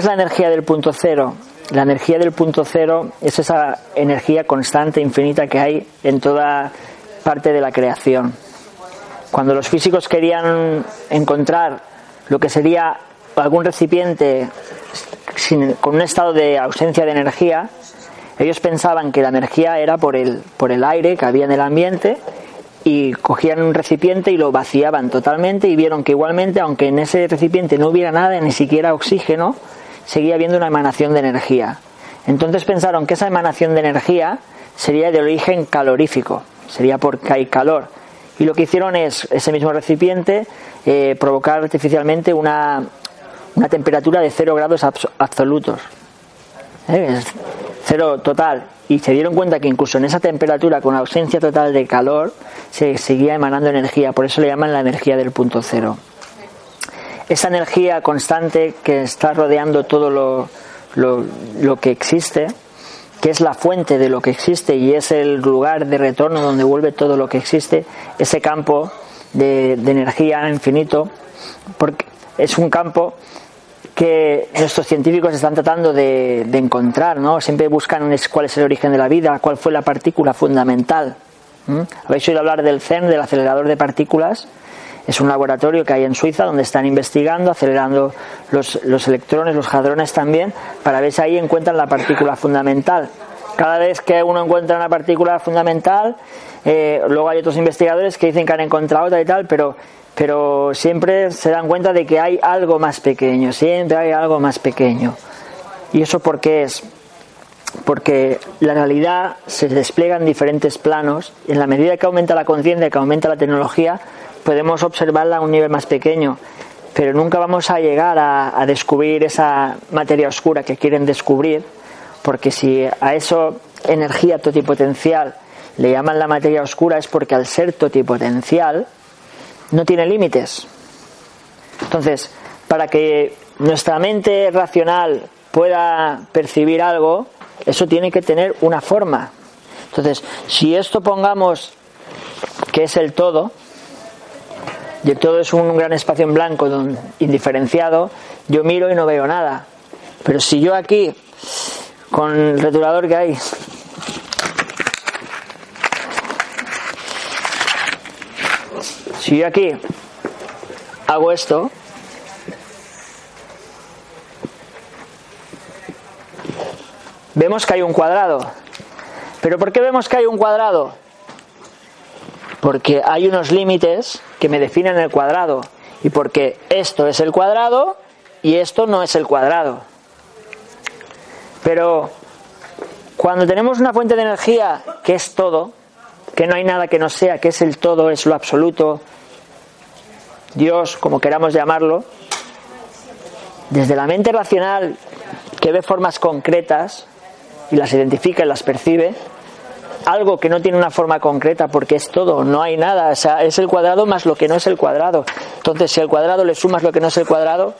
¿Qué es la energía del punto cero? La energía del punto cero es esa energía constante, infinita que hay en toda parte de la creación. Cuando los físicos querían encontrar lo que sería algún recipiente con un estado de ausencia de energía, ellos pensaban que la energía era por el, por el aire que había en el ambiente y cogían un recipiente y lo vaciaban totalmente y vieron que igualmente, aunque en ese recipiente no hubiera nada, ni siquiera oxígeno, seguía habiendo una emanación de energía. Entonces pensaron que esa emanación de energía sería de origen calorífico, sería porque hay calor. Y lo que hicieron es, ese mismo recipiente, eh, provocar artificialmente una, una temperatura de cero grados absolutos. ¿Eh? cero total. Y se dieron cuenta que incluso en esa temperatura, con ausencia total de calor, se seguía emanando energía. Por eso le llaman la energía del punto cero. Esa energía constante que está rodeando todo lo, lo, que existe, que es la fuente de lo que existe y es el lugar de retorno donde vuelve todo lo que existe, ese campo de, de energía infinito, porque es un campo que nuestros científicos están tratando de, encontrar, ¿no? Siempre buscan cuál es el origen de la vida, cuál fue la partícula fundamental. ¿Habéis oído hablar del CERN, del acelerador de partículas? Es un laboratorio que hay en Suiza donde están investigando, acelerando los, electrones, los hadrones también, para ver si ahí encuentran la partícula fundamental. Cada vez que uno encuentra una partícula fundamental, eh, luego hay otros investigadores que dicen que han encontrado otra y tal, pero pero siempre se dan cuenta de que hay algo más pequeño, siempre hay algo más pequeño. ¿Y eso por qué es? Porque la realidad se despliega en diferentes planos en la medida que aumenta la conciencia, que aumenta la tecnología, podemos observarla a un nivel más pequeño, pero nunca vamos a llegar a, a descubrir esa materia oscura que quieren descubrir, porque si a eso energía totipotencial le llaman la materia oscura es porque al ser totipotencial, no tiene límites. Entonces, para que nuestra mente racional pueda percibir algo, eso tiene que tener una forma. Entonces, si esto pongamos que es el todo, y todo es un gran espacio en blanco indiferenciado, yo miro y no veo nada. Pero si yo aquí, con el retulador que hay, Si yo aquí hago esto, vemos que hay un cuadrado. ¿Pero por qué vemos que hay un cuadrado? Porque hay unos límites que me definen el cuadrado. Y porque esto es el cuadrado y esto no es el cuadrado. Pero cuando tenemos una fuente de energía que es todo, que no hay nada que no sea, que es el todo, es lo absoluto, Dios, como queramos llamarlo, desde la mente racional que ve formas concretas y las identifica y las percibe, algo que no tiene una forma concreta porque es todo, no hay nada, o sea, es el cuadrado más lo que no es el cuadrado. Entonces, si al cuadrado le sumas lo que no es el cuadrado,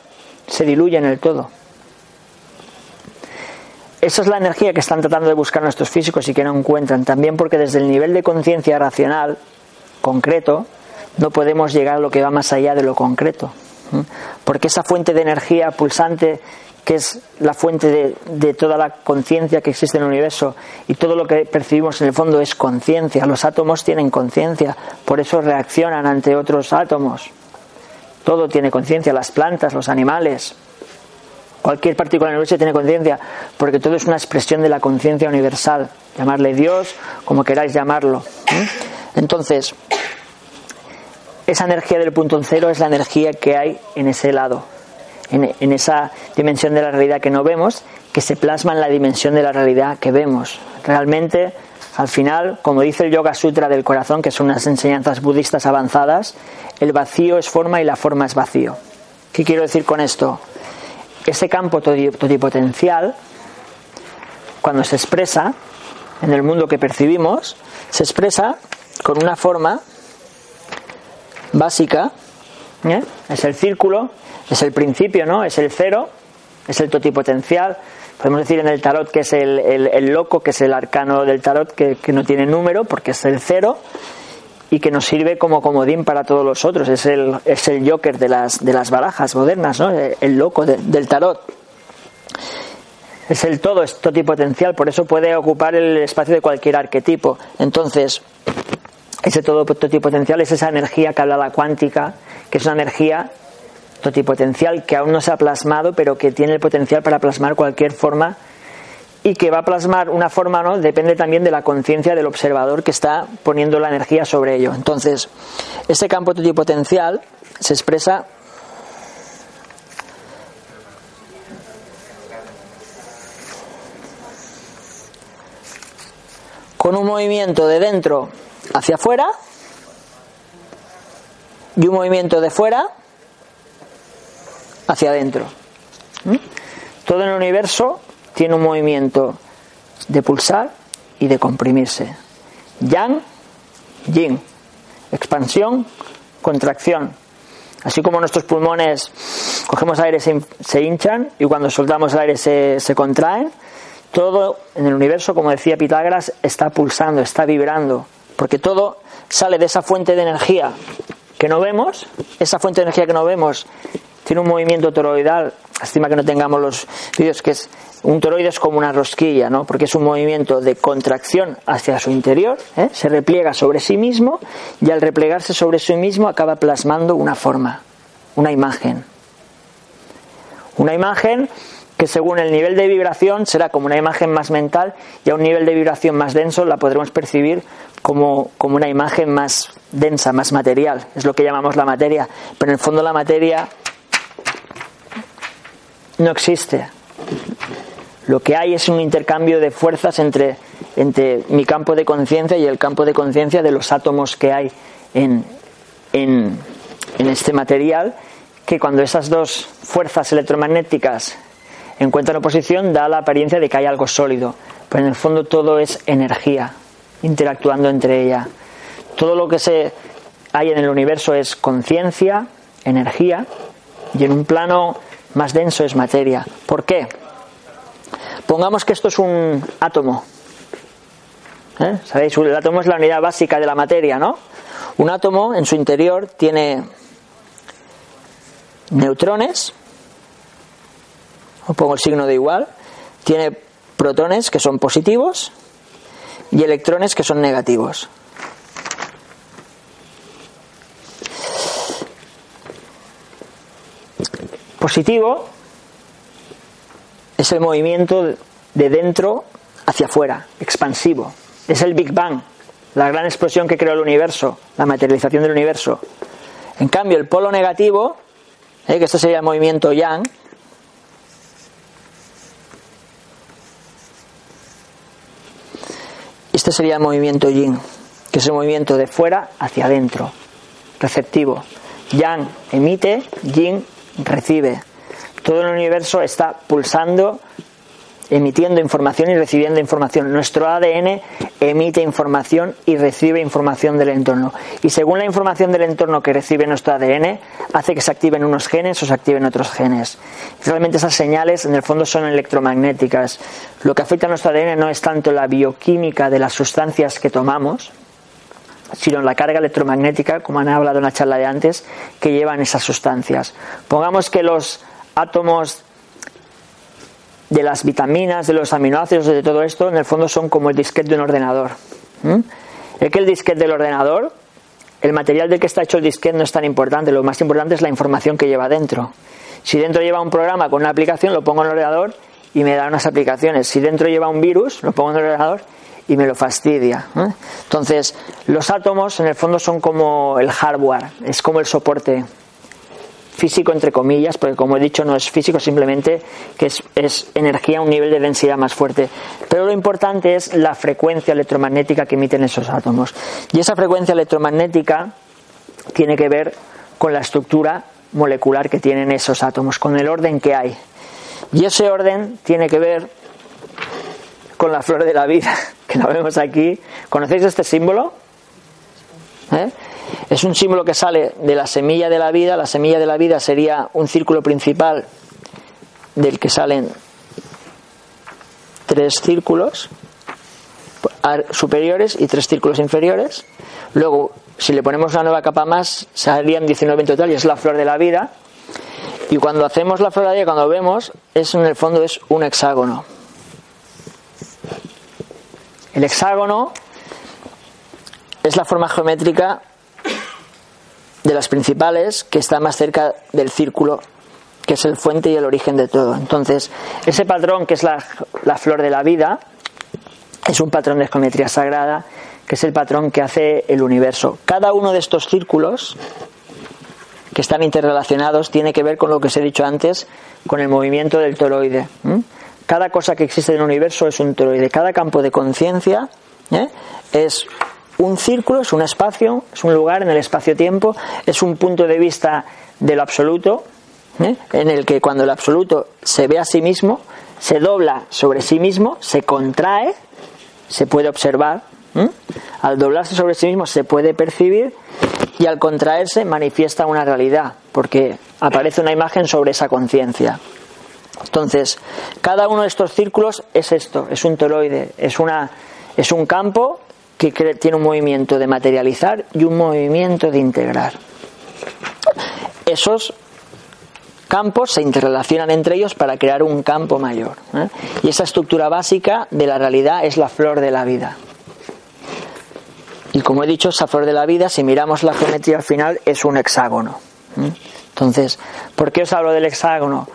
se diluye en el todo. Esa es la energía que están tratando de buscar nuestros físicos y que no encuentran, también porque desde el nivel de conciencia racional concreto no podemos llegar a lo que va más allá de lo concreto. Porque esa fuente de energía pulsante, que es la fuente de, toda la conciencia que existe en el universo y todo lo que percibimos en el fondo es conciencia. Los átomos tienen conciencia, por eso reaccionan ante otros átomos. Todo tiene conciencia, las plantas, los animales, Cualquier partícula en el universo tiene conciencia, porque todo es una expresión de la conciencia universal. Llamarle Dios, como queráis llamarlo. Entonces, esa energía del punto cero es la energía que hay en ese lado, en, esa dimensión de la realidad que no vemos, que se plasma en la dimensión de la realidad que vemos. Realmente, al final, como dice el Yoga Sutra del Corazón, que son unas enseñanzas budistas avanzadas, el vacío es forma y la forma es vacío. ¿Qué quiero decir con esto? ese campo totipotencial, cuando se expresa en el mundo que percibimos, se expresa con una forma básica, ¿eh? es el círculo, es el principio, ¿no? Es el cero, es el totipotencial. Podemos decir en el tarot que es el, loco, que es el arcano del tarot, que, que, no tiene número, porque es el cero, y que nos sirve como comodín para todos los otros. Es el, es el Joker de las, de las barajas modernas, ¿no? el loco del tarot. Es el todo, es totipotencial, por eso puede ocupar el espacio de cualquier arquetipo. Entonces, ese todo totipotencial es esa energía que habla la cuántica, que es una energía totipotencial que aún no se ha plasmado, pero que tiene el potencial para plasmar cualquier forma y que va a plasmar una forma no depende también de la conciencia del observador que está poniendo la energía sobre ello. Entonces, ese campo totipotencial se expresa con un movimiento de dentro hacia afuera y un movimiento de fuera hacia adentro. ¿Mm? Todo en el universo tiene un movimiento de pulsar y de comprimirse. Yang, yin. Expansión, contracción. Así como nuestros pulmones cogemos aire se, se hinchan y cuando soltamos el aire se, se contraen, todo en el universo, como decía Pitágoras, está pulsando, está vibrando, porque todo sale de esa fuente de energía que no vemos, esa fuente de energía que no vemos tiene un movimiento toroidal, estima que no tengamos los vídeos, que es un toroide es como una rosquilla, ¿no? porque es un movimiento de contracción hacia su interior, ¿eh? se repliega sobre sí mismo y al replegarse sobre sí mismo acaba plasmando una forma, una imagen. Una imagen que según el nivel de vibración será como una imagen más mental y a un nivel de vibración más denso la podremos percibir como, como una imagen más densa, más material. Es lo que llamamos la materia. Pero en el fondo la materia no existe. Lo que hay es un intercambio de fuerzas entre, entre mi campo de conciencia y el campo de conciencia de los átomos que hay en, en, en este material, que cuando esas dos fuerzas electromagnéticas encuentran oposición da la apariencia de que hay algo sólido, pero en el fondo todo es energía interactuando entre ella. Todo lo que se hay en el universo es conciencia, energía, y en un plano más denso es materia. ¿Por qué? Pongamos que esto es un átomo. ¿Eh? ¿Sabéis? El átomo es la unidad básica de la materia, ¿no? Un átomo en su interior tiene neutrones, pongo el signo de igual, tiene protones que son positivos y electrones que son negativos. Positivo es el movimiento de dentro hacia afuera, expansivo. Es el Big Bang, la gran explosión que creó el universo, la materialización del universo. En cambio, el polo negativo, ¿eh? que esto sería el movimiento Yang, Este sería el movimiento yin, que es el movimiento de fuera hacia adentro, receptivo. Yang emite, yin recibe. Todo el universo está pulsando emitiendo información y recibiendo información. Nuestro ADN emite información y recibe información del entorno. Y según la información del entorno que recibe nuestro ADN, hace que se activen unos genes o se activen otros genes. Realmente esas señales en el fondo son electromagnéticas. Lo que afecta a nuestro ADN no es tanto la bioquímica de las sustancias que tomamos, sino la carga electromagnética, como han hablado en la charla de antes, que llevan esas sustancias. Pongamos que los átomos de las vitaminas, de los aminoácidos, de todo esto, en el fondo son como el disquete de un ordenador. Es que el disquete del ordenador, el material del que está hecho el disquete no es tan importante, lo más importante es la información que lleva dentro. Si dentro lleva un programa con una aplicación, lo pongo en el ordenador y me da unas aplicaciones. Si dentro lleva un virus, lo pongo en el ordenador y me lo fastidia. Entonces, los átomos en el fondo son como el hardware, es como el soporte físico entre comillas, porque como he dicho no es físico, simplemente que es, energía a un nivel de densidad más fuerte. Pero lo importante es la frecuencia electromagnética que emiten esos átomos. Y esa frecuencia electromagnética tiene que ver con la estructura molecular que tienen esos átomos, con el orden que hay. Y ese orden tiene que ver con la flor de la vida, que la vemos aquí. ¿Conocéis este símbolo? ¿Eh? Es un símbolo que sale de la semilla de la vida. La semilla de la vida sería un círculo principal del que salen tres círculos superiores y tres círculos inferiores. Luego, si le ponemos una nueva capa más, saldrían 19 en total y es la flor de la vida. Y cuando hacemos la flor de la vida, cuando vemos, es en el fondo es un hexágono. El hexágono es la forma geométrica de las principales que está más cerca del círculo, que es el fuente y el origen de todo. Entonces, ese patrón que es la, la flor de la vida es un patrón de geometría sagrada, que es el patrón que hace el universo. Cada uno de estos círculos que están interrelacionados tiene que ver con lo que os he dicho antes, con el movimiento del toroide. Cada cosa que existe en el universo es un toroide. Cada campo de conciencia ¿eh? es un círculo, es un espacio, es un lugar en el espacio-tiempo, es un punto de vista del absoluto, ¿eh? en el que cuando el absoluto se ve a sí mismo, se dobla sobre sí mismo, se contrae, se puede observar, al doblarse sobre sí mismo se puede percibir y al contraerse manifiesta una realidad, porque aparece una imagen sobre esa conciencia. Entonces, cada uno de estos círculos es esto, es un toroide, es, una, es un campo que tiene un movimiento de materializar y un movimiento de integrar. Esos campos se interrelacionan entre ellos para crear un campo mayor. ¿eh? Y esa estructura básica de la realidad es la flor de la vida. Y como he dicho, esa flor de la vida, si miramos la geometría al final, es un hexágono. Entonces, ¿por qué os hablo del hexágono?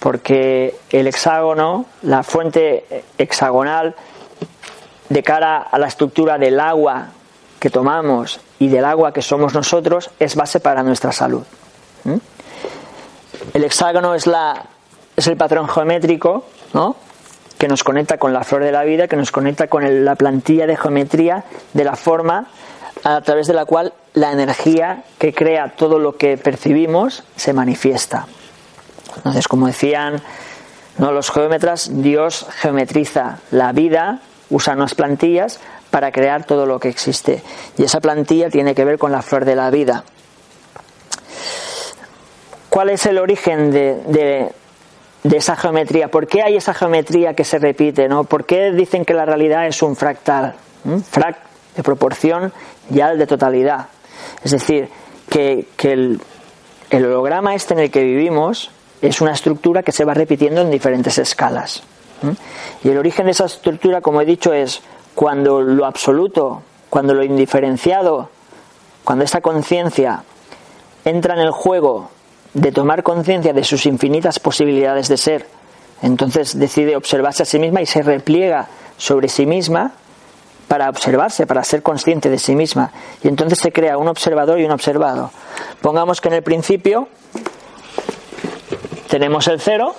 Porque el hexágono, la fuente hexagonal, de cara a la estructura del agua que tomamos y del agua que somos nosotros, es base para nuestra salud. El hexágono es, la, es el patrón geométrico, ¿no? que nos conecta con la flor de la vida, que nos conecta con la plantilla de geometría de la forma a través de la cual la energía que crea todo lo que percibimos se manifiesta. Entonces, como decían ¿no? los geómetras, Dios geometriza la vida, usa unas plantillas para crear todo lo que existe. Y esa plantilla tiene que ver con la flor de la vida. ¿Cuál es el origen de, de esa geometría. ¿Por qué hay esa geometría que se repite? ¿no? ¿Por qué dicen que la realidad es un fractal? Frac de proporción y al de totalidad. Es decir, que, el, holograma este en el que vivimos es una estructura que se va repitiendo en diferentes escalas. Y el origen de esa estructura, como he dicho, es cuando lo absoluto, cuando lo indiferenciado, cuando esta conciencia entra en el juego de tomar conciencia de sus infinitas posibilidades de ser, entonces decide observarse a sí misma y se repliega sobre sí misma para observarse, para ser consciente de sí misma. Y entonces se crea un observador y un observado. Pongamos que en el principio tenemos el cero,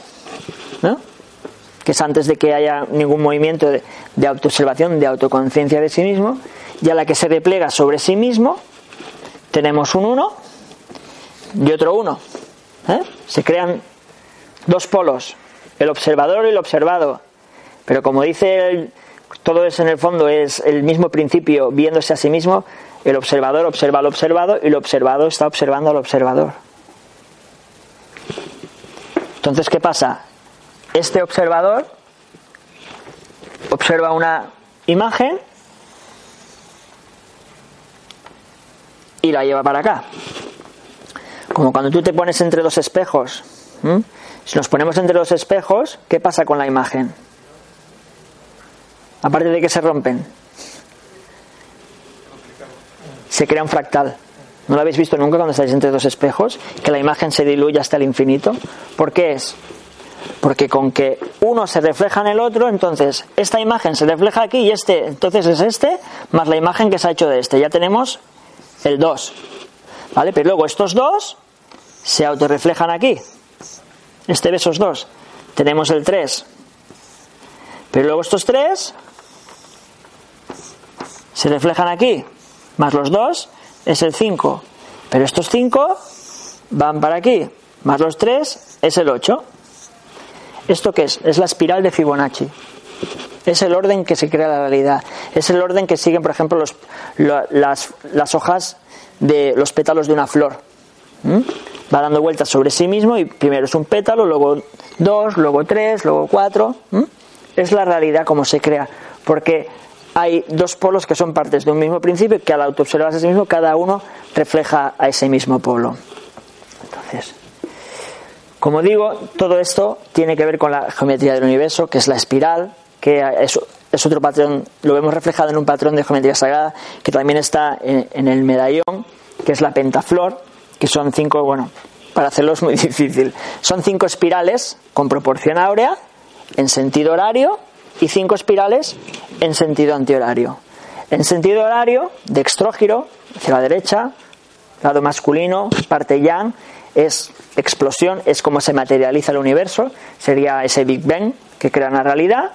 que es antes de que haya ningún movimiento de, autoobservación, de autoconciencia de sí mismo, y a la que se replega sobre sí mismo tenemos un uno y otro uno. ¿Eh? Se crean dos polos, el observador y el observado. Pero como dice todo eso en el fondo es el mismo principio, viéndose a sí mismo, el observador observa al observado y el observado está observando al observador. Entonces, ¿qué pasa? Este observador observa una imagen y la lleva para acá. Como cuando tú te pones entre dos espejos. Si nos ponemos entre dos espejos, ¿qué pasa con la imagen? Aparte de que se rompen. Se crea un fractal. ¿No lo habéis visto nunca cuando estáis entre dos espejos? Que la imagen se diluye hasta el infinito. ¿Por qué es? Porque con que uno se refleja en el otro, entonces esta imagen se refleja aquí y este, entonces es este, más la imagen que se ha hecho de este. Ya tenemos el 2. ¿Vale? Pero luego estos dos se autorreflejan aquí. Este de esos dos. Tenemos el 3. Pero luego estos tres se reflejan aquí. Más los dos es el 5. Pero estos 5 van para aquí. Más los 3 es el 8. ¿Esto qué es? Es la espiral de Fibonacci. Es el orden que se crea la realidad. Es el orden que siguen, por ejemplo, los, las, las hojas de los pétalos de una flor. Va dando vueltas sobre sí mismo y primero es un pétalo, luego dos, luego tres, luego cuatro. Es la realidad como se crea, porque hay dos polos que son partes de un mismo principio que al autoobservarse a sí mismo cada uno refleja a ese mismo polo. Entonces, como digo, todo esto tiene que ver con la geometría del universo, que es la espiral, que es otro patrón, lo vemos reflejado en un patrón de geometría sagrada que también está en, el medallón, que es la pentaflor, que son cinco, bueno, para hacerlo es muy difícil. Son cinco espirales con proporción áurea en sentido horario y cinco espirales en sentido antihorario. En sentido horario, dextrógiro, hacia la derecha, lado masculino, parte yang, es explosión, es como se materializa el universo, sería ese Big Bang que crea una realidad.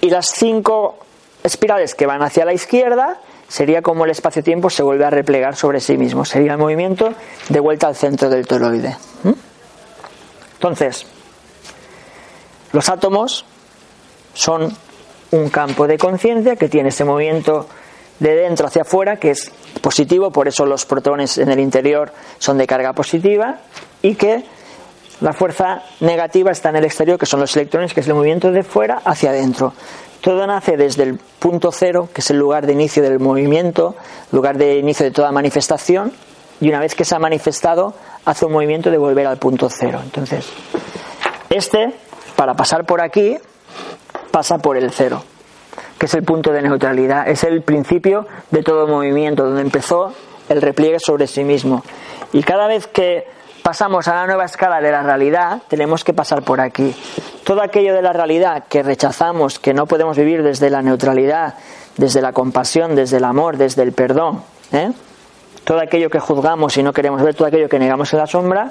Y las cinco espirales que van hacia la izquierda sería como el espacio-tiempo se vuelve a replegar sobre sí mismo, sería el movimiento de vuelta al centro del toroide. Entonces, los átomos son un campo de conciencia que tiene ese movimiento de dentro hacia afuera que es positivo, por eso los protones en el interior son de carga positiva y que la fuerza negativa está en el exterior, que son los electrones, que es el movimiento de fuera hacia adentro. Todo nace desde el punto cero, que es el lugar de inicio del movimiento, lugar de inicio de toda manifestación, y una vez que se ha manifestado, hace un movimiento de volver al punto cero. Entonces, este, para pasar por aquí, pasa por el cero, que es el punto de neutralidad, es el principio de todo movimiento, donde empezó el repliegue sobre sí mismo. Y cada vez que pasamos a la nueva escala de la realidad, tenemos que pasar por aquí. Todo aquello de la realidad que rechazamos, que no podemos vivir desde la neutralidad, desde la compasión, desde el amor, desde el perdón, ¿eh? todo aquello que juzgamos y no queremos ver, todo aquello que negamos en la sombra,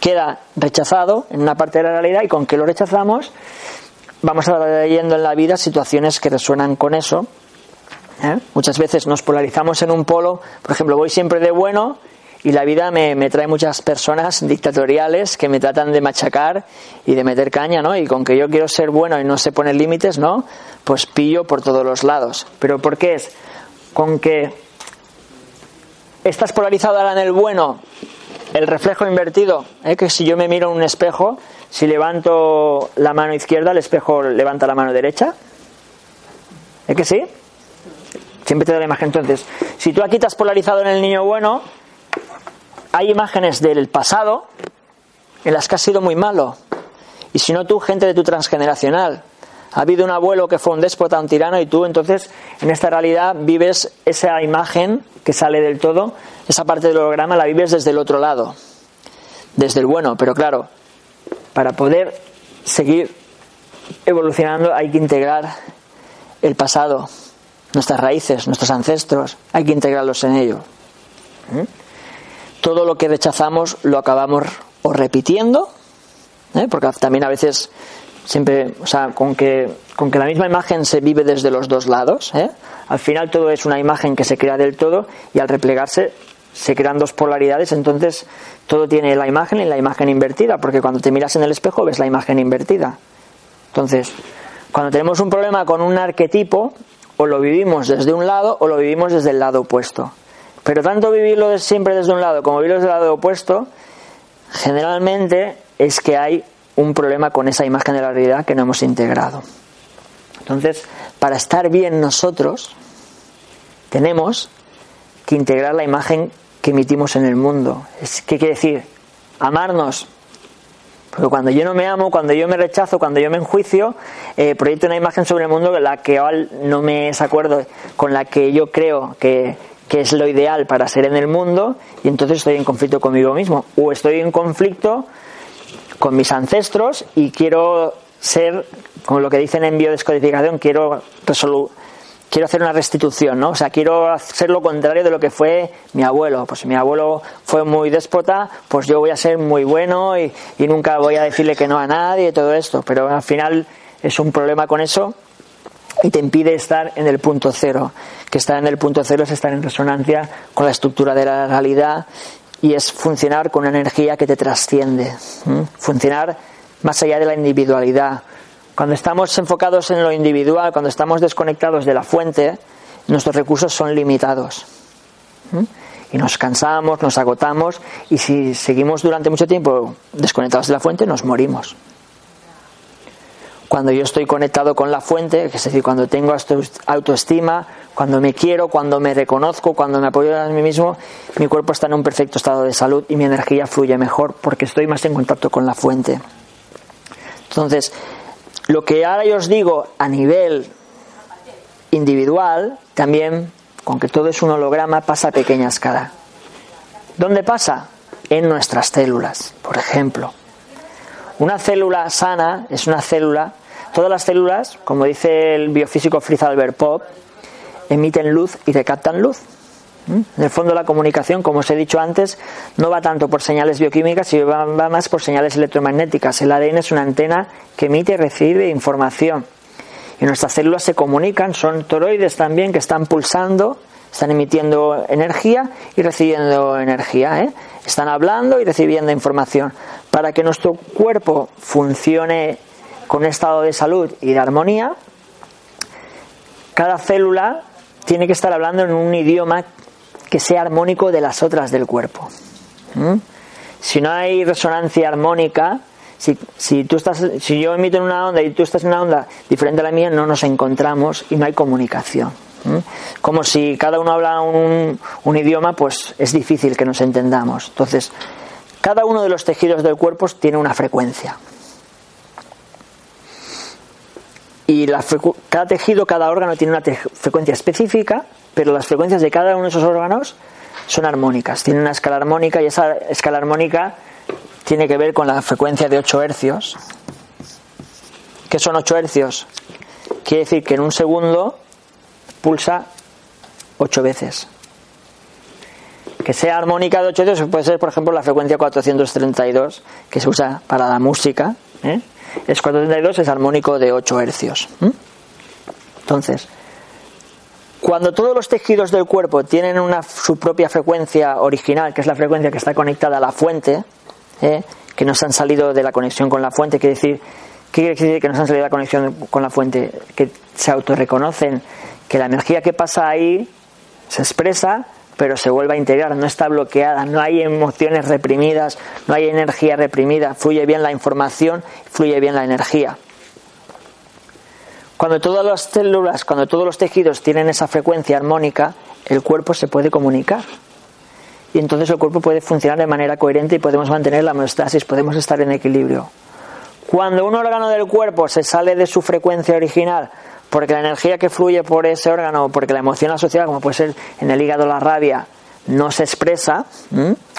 queda rechazado en una parte de la realidad y con que lo rechazamos vamos a leyendo en la vida situaciones que resuenan con eso. ¿eh? Muchas veces nos polarizamos en un polo, por ejemplo, voy siempre de bueno y la vida me, trae muchas personas dictatoriales que me tratan de machacar y de meter caña, ¿no? Y con que yo quiero ser bueno y no se ponen límites, ¿no? Pues pillo por todos los lados. ¿Pero por qué es? Con que estás polarizado ahora en el bueno, el reflejo invertido, ¿eh? que si yo me miro en un espejo, si levanto la mano izquierda, el espejo levanta la mano derecha. ¿Es que sí? Siempre te da la imagen. Entonces, si tú aquí te has polarizado en el niño bueno, hay imágenes del pasado en las que has sido muy malo. Y si no tú, gente de tu transgeneracional. Ha habido un abuelo que fue un déspota, un tirano, y tú entonces en esta realidad vives esa imagen que sale del todo, esa parte del holograma la vives desde el otro lado, desde el bueno. Pero claro, para poder seguir evolucionando hay que integrar el pasado, nuestras raíces, nuestros ancestros, hay que integrarlos en ello. ¿Mm? todo lo que rechazamos lo acabamos o repitiendo, ¿eh? porque también a veces siempre, o sea, con que, con que la misma imagen se vive desde los dos lados, ¿eh? al final todo es una imagen que se crea del todo y al replegarse se crean dos polaridades, entonces todo tiene la imagen y la imagen invertida, porque cuando te miras en el espejo ves la imagen invertida. Entonces, cuando tenemos un problema con un arquetipo, o lo vivimos desde un lado o lo vivimos desde el lado opuesto. Pero tanto vivirlo siempre desde un lado como vivirlo desde el lado opuesto, generalmente es que hay un problema con esa imagen de la realidad que no hemos integrado. Entonces, para estar bien nosotros, tenemos que integrar la imagen que emitimos en el mundo. ¿Qué quiere decir? Amarnos. Porque cuando yo no me amo, cuando yo me rechazo, cuando yo me enjuicio, eh, proyecto una imagen sobre el mundo la que no me es acuerdo con la que yo creo que, que es lo ideal para ser en el mundo y entonces estoy en conflicto conmigo mismo o estoy en conflicto con mis ancestros y quiero ser, como lo que dicen en biodescodificación, quiero quiero hacer una restitución, ¿no? O sea, quiero hacer lo contrario de lo que fue mi abuelo. Pues si mi abuelo fue muy déspota, pues yo voy a ser muy bueno y, nunca voy a decirle que no a nadie y todo esto. Pero al final es un problema con eso y te impide estar en el punto cero. Que estar en el punto cero es estar en resonancia con la estructura de la realidad y es funcionar con una energía que te trasciende, funcionar más allá de la individualidad. Cuando estamos enfocados en lo individual, cuando estamos desconectados de la fuente, nuestros recursos son limitados. Y nos cansamos, nos agotamos y si seguimos durante mucho tiempo desconectados de la fuente, nos morimos cuando yo estoy conectado con la fuente, es decir, cuando tengo autoestima, cuando me quiero, cuando me reconozco, cuando me apoyo a mí mismo, mi cuerpo está en un perfecto estado de salud y mi energía fluye mejor porque estoy más en contacto con la fuente. Entonces, Lo que ahora yo os digo a nivel individual, también, con que todo es un holograma, pasa a pequeña escala. ¿Dónde pasa? En nuestras células, por ejemplo. Una célula sana es una célula, todas las células, como dice el biofísico Fritz Albert Pop, emiten luz y recaptan luz. ¿Mm? En el fondo la comunicación, como os he dicho antes, no va tanto por señales bioquímicas, sino va, más por señales electromagnéticas. El ADN es una antena que emite y recibe información. Y nuestras células se comunican, son toroides también que están pulsando, están emitiendo energía y recibiendo energía. ¿eh? Están hablando y recibiendo información. Para que nuestro cuerpo funcione con un estado de salud y de armonía, cada célula tiene que estar hablando en un idioma que sea armónico de las otras del cuerpo. Si no hay resonancia armónica, si, si, tú estás, si yo emito en una onda y tú estás en una onda diferente a la mía, no nos encontramos y no hay comunicación. ¿Mm? Como si cada uno habla un, un idioma, pues es difícil que nos entendamos. Entonces, cada uno de los tejidos del cuerpo tiene una frecuencia. Y la cada tejido, cada órgano tiene una frecuencia específica pero las frecuencias de cada uno de esos órganos son armónicas, tienen una escala armónica y esa escala armónica tiene que ver con la frecuencia de 8 hercios. ¿Qué son 8 hercios? Quiere decir que en un segundo pulsa 8 veces. Que sea armónica de 8 hercios puede ser, por ejemplo, la frecuencia 432 que se usa para la música. ¿eh? Es 432, es armónico de 8 hercios. Entonces, cuando todos los tejidos del cuerpo tienen una, su propia frecuencia original, que es la frecuencia que está conectada a la fuente, ¿eh? que no se han salido de la conexión con la fuente, quiere decir, ¿qué quiere decir que no se han salido de la conexión con la fuente? Que se autorreconocen, que la energía que pasa ahí se expresa, pero se vuelve a integrar, no está bloqueada, no hay emociones reprimidas, no hay energía reprimida, fluye bien la información, fluye bien la energía. Cuando todas las células, cuando todos los tejidos tienen esa frecuencia armónica, el cuerpo se puede comunicar. Y entonces el cuerpo puede funcionar de manera coherente y podemos mantener la homeostasis, podemos estar en equilibrio. Cuando un órgano del cuerpo se sale de su frecuencia original, porque la energía que fluye por ese órgano, porque la emoción asociada, como puede ser en el hígado la rabia, no se expresa,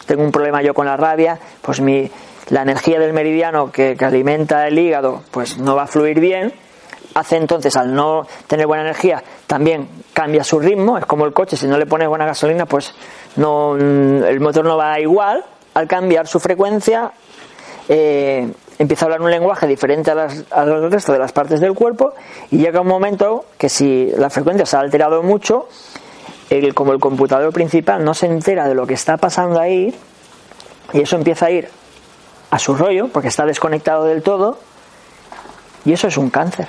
tengo un problema yo con la rabia, pues mi, la energía del meridiano que, alimenta el hígado, pues no va a fluir bien, hace entonces, al no tener buena energía, también cambia su ritmo. Es como el coche, si no le pones buena gasolina, pues no, el motor no va igual. Al cambiar su frecuencia, eh, empieza a hablar un lenguaje diferente a al resto de las partes del cuerpo y llega un momento que si la frecuencia se ha alterado mucho, el, como el computador principal no se entera de lo que está pasando ahí y eso empieza a ir a su rollo porque está desconectado del todo y eso es un cáncer.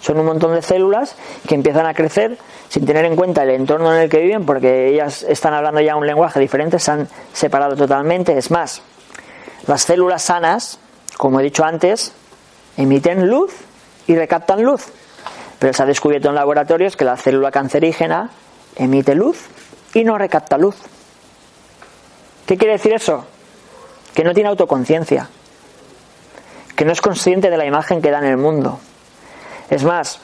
Son un montón de células que empiezan a crecer sin tener en cuenta el entorno en el que viven, porque ellas están hablando ya un lenguaje diferente, se han separado totalmente. Es más, las células sanas, como he dicho antes, emiten luz y recaptan luz. Pero se ha descubierto en laboratorios que la célula cancerígena emite luz y no recapta luz. ¿Qué quiere decir eso? Que no tiene autoconciencia, que no es consciente de la imagen que da en el mundo. Es más,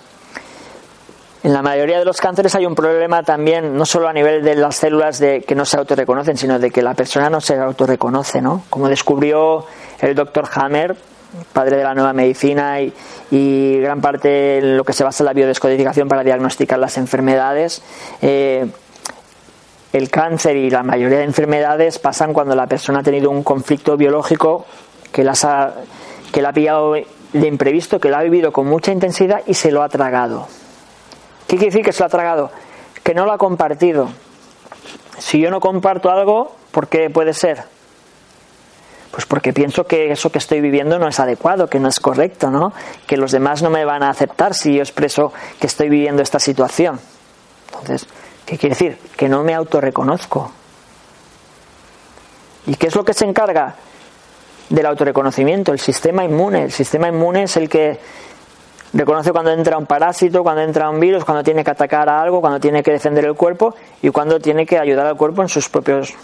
en la mayoría de los cánceres hay un problema también, no solo a nivel de las células de que no se autorreconocen, sino de que la persona no se autorreconoce, ¿no? Como descubrió el doctor Hammer, padre de la nueva medicina y, gran parte en lo que se basa en la biodescodificación para diagnosticar las enfermedades. Eh, el cáncer y la mayoría de enfermedades pasan cuando la persona ha tenido un conflicto biológico que, las ha, que la ha pillado de imprevisto que lo ha vivido con mucha intensidad y se lo ha tragado. ¿Qué quiere decir que se lo ha tragado? Que no lo ha compartido. Si yo no comparto algo, ¿por qué puede ser? Pues porque pienso que eso que estoy viviendo no es adecuado, que no es correcto, ¿no? Que los demás no me van a aceptar si yo expreso que estoy viviendo esta situación. Entonces, ¿qué quiere decir? Que no me autorreconozco. ¿Y qué es lo que se encarga? del autorreconocimiento, el sistema inmune. El sistema inmune es el que reconoce cuando entra un parásito, cuando entra un virus, cuando tiene que atacar a algo, cuando tiene que defender el cuerpo y cuando tiene que ayudar al cuerpo en sus propios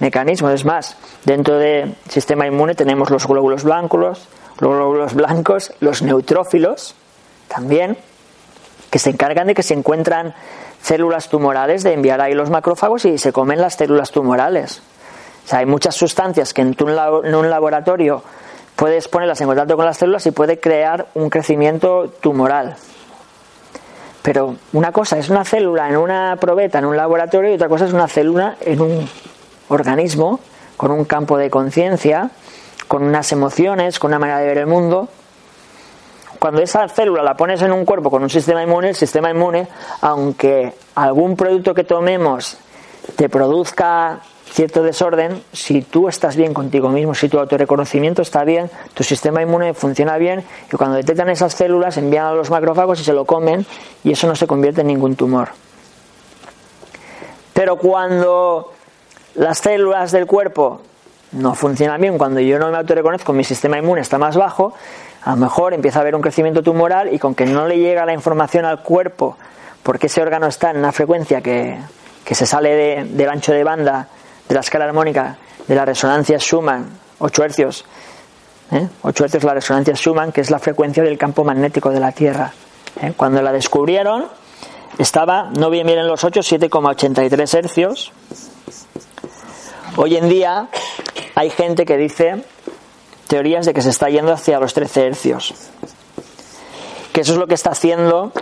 mecanismos. Es más, dentro del sistema inmune tenemos los glóbulos blancos, los glóbulos blancos, los neutrófilos también, que se encargan de que se encuentran células tumorales, de enviar ahí los macrófagos y se comen las células tumorales. O sea, hay muchas sustancias que en, un laboratorio puedes ponerlas en contacto con las células y puede crear un crecimiento tumoral. Pero una cosa es una célula en una probeta, en un laboratorio, y otra cosa es una célula en un organismo, con un campo de conciencia, con unas emociones, con una manera de ver el mundo. Cuando esa célula la pones en un cuerpo con un sistema inmune, el sistema inmune, aunque algún producto que tomemos te produzca cierto desorden, si tú estás bien contigo mismo, si tu autorreconocimiento está bien, tu sistema inmune funciona bien y cuando detectan esas células envían a los macrófagos y se lo comen y eso no se convierte en ningún tumor. Pero cuando las células del cuerpo no funcionan bien, cuando yo no me autorreconozco, mi sistema inmune está más bajo, a lo mejor empieza a haber un crecimiento tumoral y con que no le llega la información al cuerpo porque ese órgano está en una frecuencia que, se sale del ancho de banda de la escala armónica de la resonancia Schumann, 8 hercios, ¿eh? 8 hercios la resonancia Schumann, que es la frecuencia del campo magnético de la Tierra. ¿eh? Cuando la descubrieron, estaba, no bien miren los 8, 7,83 hercios. Hoy en día hay gente que dice teorías de que se está yendo hacia los 13 hercios. Que eso es lo que está haciendo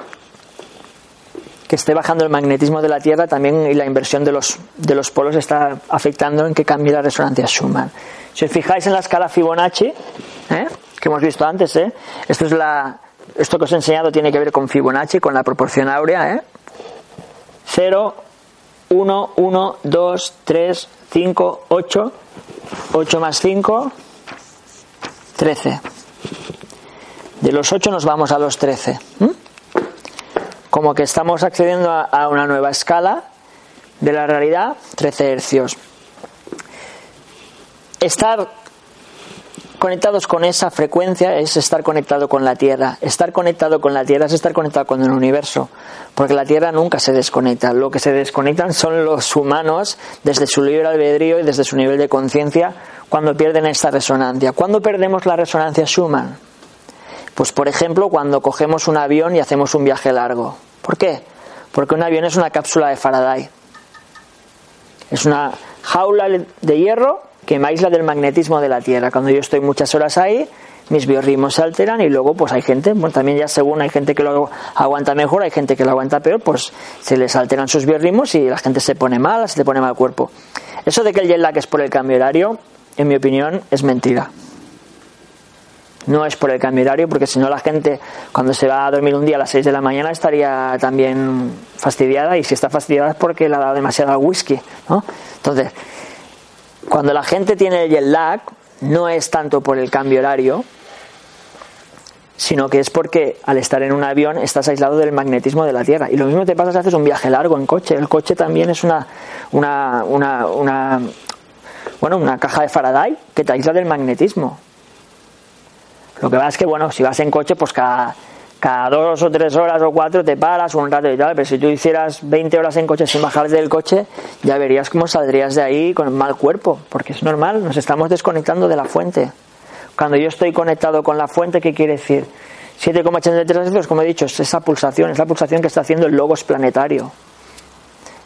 que esté bajando el magnetismo de la Tierra también y la inversión de los, de los polos está afectando en que cambie la resonancia Schumann. Si os fijáis en la escala Fibonacci, ¿eh? que hemos visto antes, ¿eh? esto, es la, esto que os he enseñado tiene que ver con Fibonacci, con la proporción áurea. ¿eh? 0, 1, 1, 2, 3, 5, 8, 8 más 5, 13. De los 8 nos vamos a los 13 como que estamos accediendo a, una nueva escala de la realidad, 13 hercios. Estar conectados con esa frecuencia es estar conectado con la Tierra. Estar conectado con la Tierra es estar conectado con el universo, porque la Tierra nunca se desconecta. Lo que se desconectan son los humanos desde su libre albedrío y desde su nivel de conciencia cuando pierden esta resonancia. ¿Cuándo perdemos la resonancia Schumann? Pues por ejemplo cuando cogemos un avión y hacemos un viaje largo. ¿Por qué? Porque un avión es una cápsula de Faraday. Es una jaula de hierro que me aísla del magnetismo de la Tierra. Cuando yo estoy muchas horas ahí, mis biorritmos se alteran y luego pues hay gente, bueno, también ya según hay gente que lo aguanta mejor, hay gente que lo aguanta peor, pues se les alteran sus biorritmos y la gente se pone mal, se le pone mal el cuerpo. Eso de que el jet es por el cambio horario, en mi opinión, es mentira no es por el cambio horario, porque si no la gente cuando se va a dormir un día a las 6 de la mañana estaría también fastidiada y si está fastidiada es porque le ha dado demasiado whisky. ¿no? Entonces, cuando la gente tiene el jet lag, no es tanto por el cambio horario, sino que es porque al estar en un avión estás aislado del magnetismo de la Tierra. Y lo mismo te pasa si haces un viaje largo en coche. El coche también es una, una, una, una bueno, una caja de Faraday que te aísla del magnetismo. Lo que pasa es que, bueno, si vas en coche, pues cada, cada dos o tres horas o cuatro te paras un rato y tal, pero si tú hicieras 20 horas en coche sin bajar del coche, ya verías cómo saldrías de ahí con mal cuerpo, porque es normal, nos estamos desconectando de la fuente. Cuando yo estoy conectado con la fuente, ¿qué quiere decir? 7,83 veces, como he dicho, es esa pulsación, es la pulsación que está haciendo el logos planetario.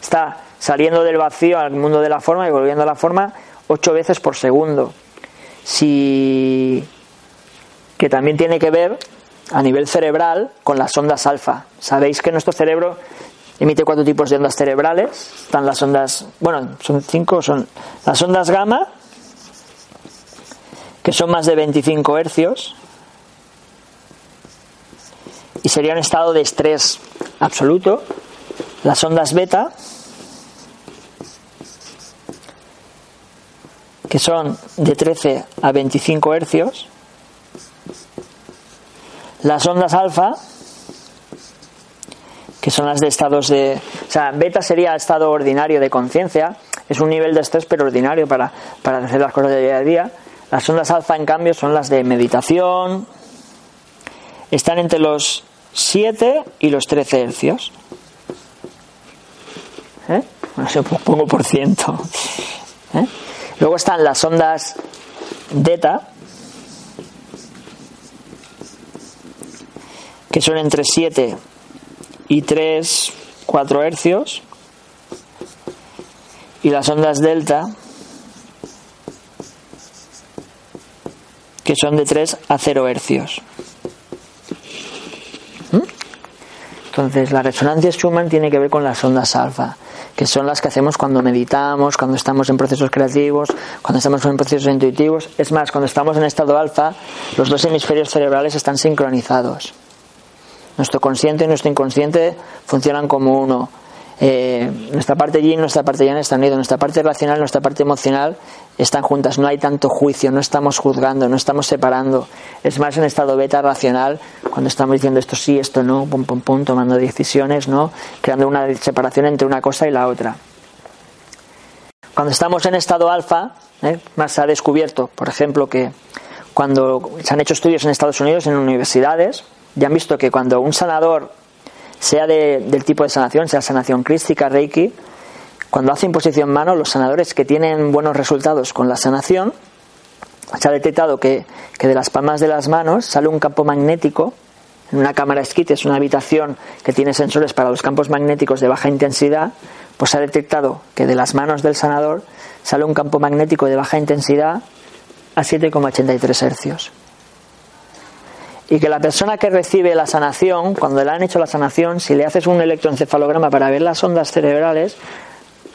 Está saliendo del vacío al mundo de la forma y volviendo a la forma ocho veces por segundo. Si que también tiene que ver a nivel cerebral con las ondas alfa. Sabéis que nuestro cerebro emite cuatro tipos de ondas cerebrales. Están las ondas, bueno, son cinco, son las ondas gamma, que son más de 25 hercios, y sería un estado de estrés absoluto. Las ondas beta, que son de 13 a 25 hercios, las ondas alfa, que son las de estados de... O sea, beta sería estado ordinario de conciencia, es un nivel de estrés pero ordinario para, para hacer las cosas de día a día. Las ondas alfa, en cambio, son las de meditación, están entre los 7 y los 13 hercios. ¿Eh? No sé, pongo por ciento. ¿Eh? Luego están las ondas delta, que son entre 7 y 3, 4 hercios, y las ondas delta, que son de 3 a 0 hercios. ¿Mm? Entonces, la resonancia Schumann tiene que ver con las ondas alfa, que son las que hacemos cuando meditamos, cuando estamos en procesos creativos, cuando estamos en procesos intuitivos. Es más, cuando estamos en estado alfa, los dos hemisferios cerebrales están sincronizados. Nuestro consciente y nuestro inconsciente funcionan como uno. Eh, nuestra parte yin nuestra parte yang están unidos. Nuestra parte racional nuestra parte emocional están juntas. No hay tanto juicio, no estamos juzgando, no estamos separando. Es más en estado beta racional, cuando estamos diciendo esto sí, esto no, pum, pum, pum, tomando decisiones, ¿no? creando una separación entre una cosa y la otra. Cuando estamos en estado alfa, ¿eh? más se ha descubierto, por ejemplo, que cuando se han hecho estudios en Estados Unidos, en universidades, ya han visto que cuando un sanador, sea del tipo de sanación, sea sanación crística, reiki, cuando hace imposición mano, los sanadores que tienen buenos resultados con la sanación, se ha detectado que, de las palmas de las manos sale un campo magnético en una cámara esquite, es una habitación que tiene sensores para los campos magnéticos de baja intensidad, pues se ha detectado que de las manos del sanador sale un campo magnético de baja intensidad a 7,83 hercios y que la persona que recibe la sanación, cuando le han hecho la sanación, si le haces un electroencefalograma para ver las ondas cerebrales,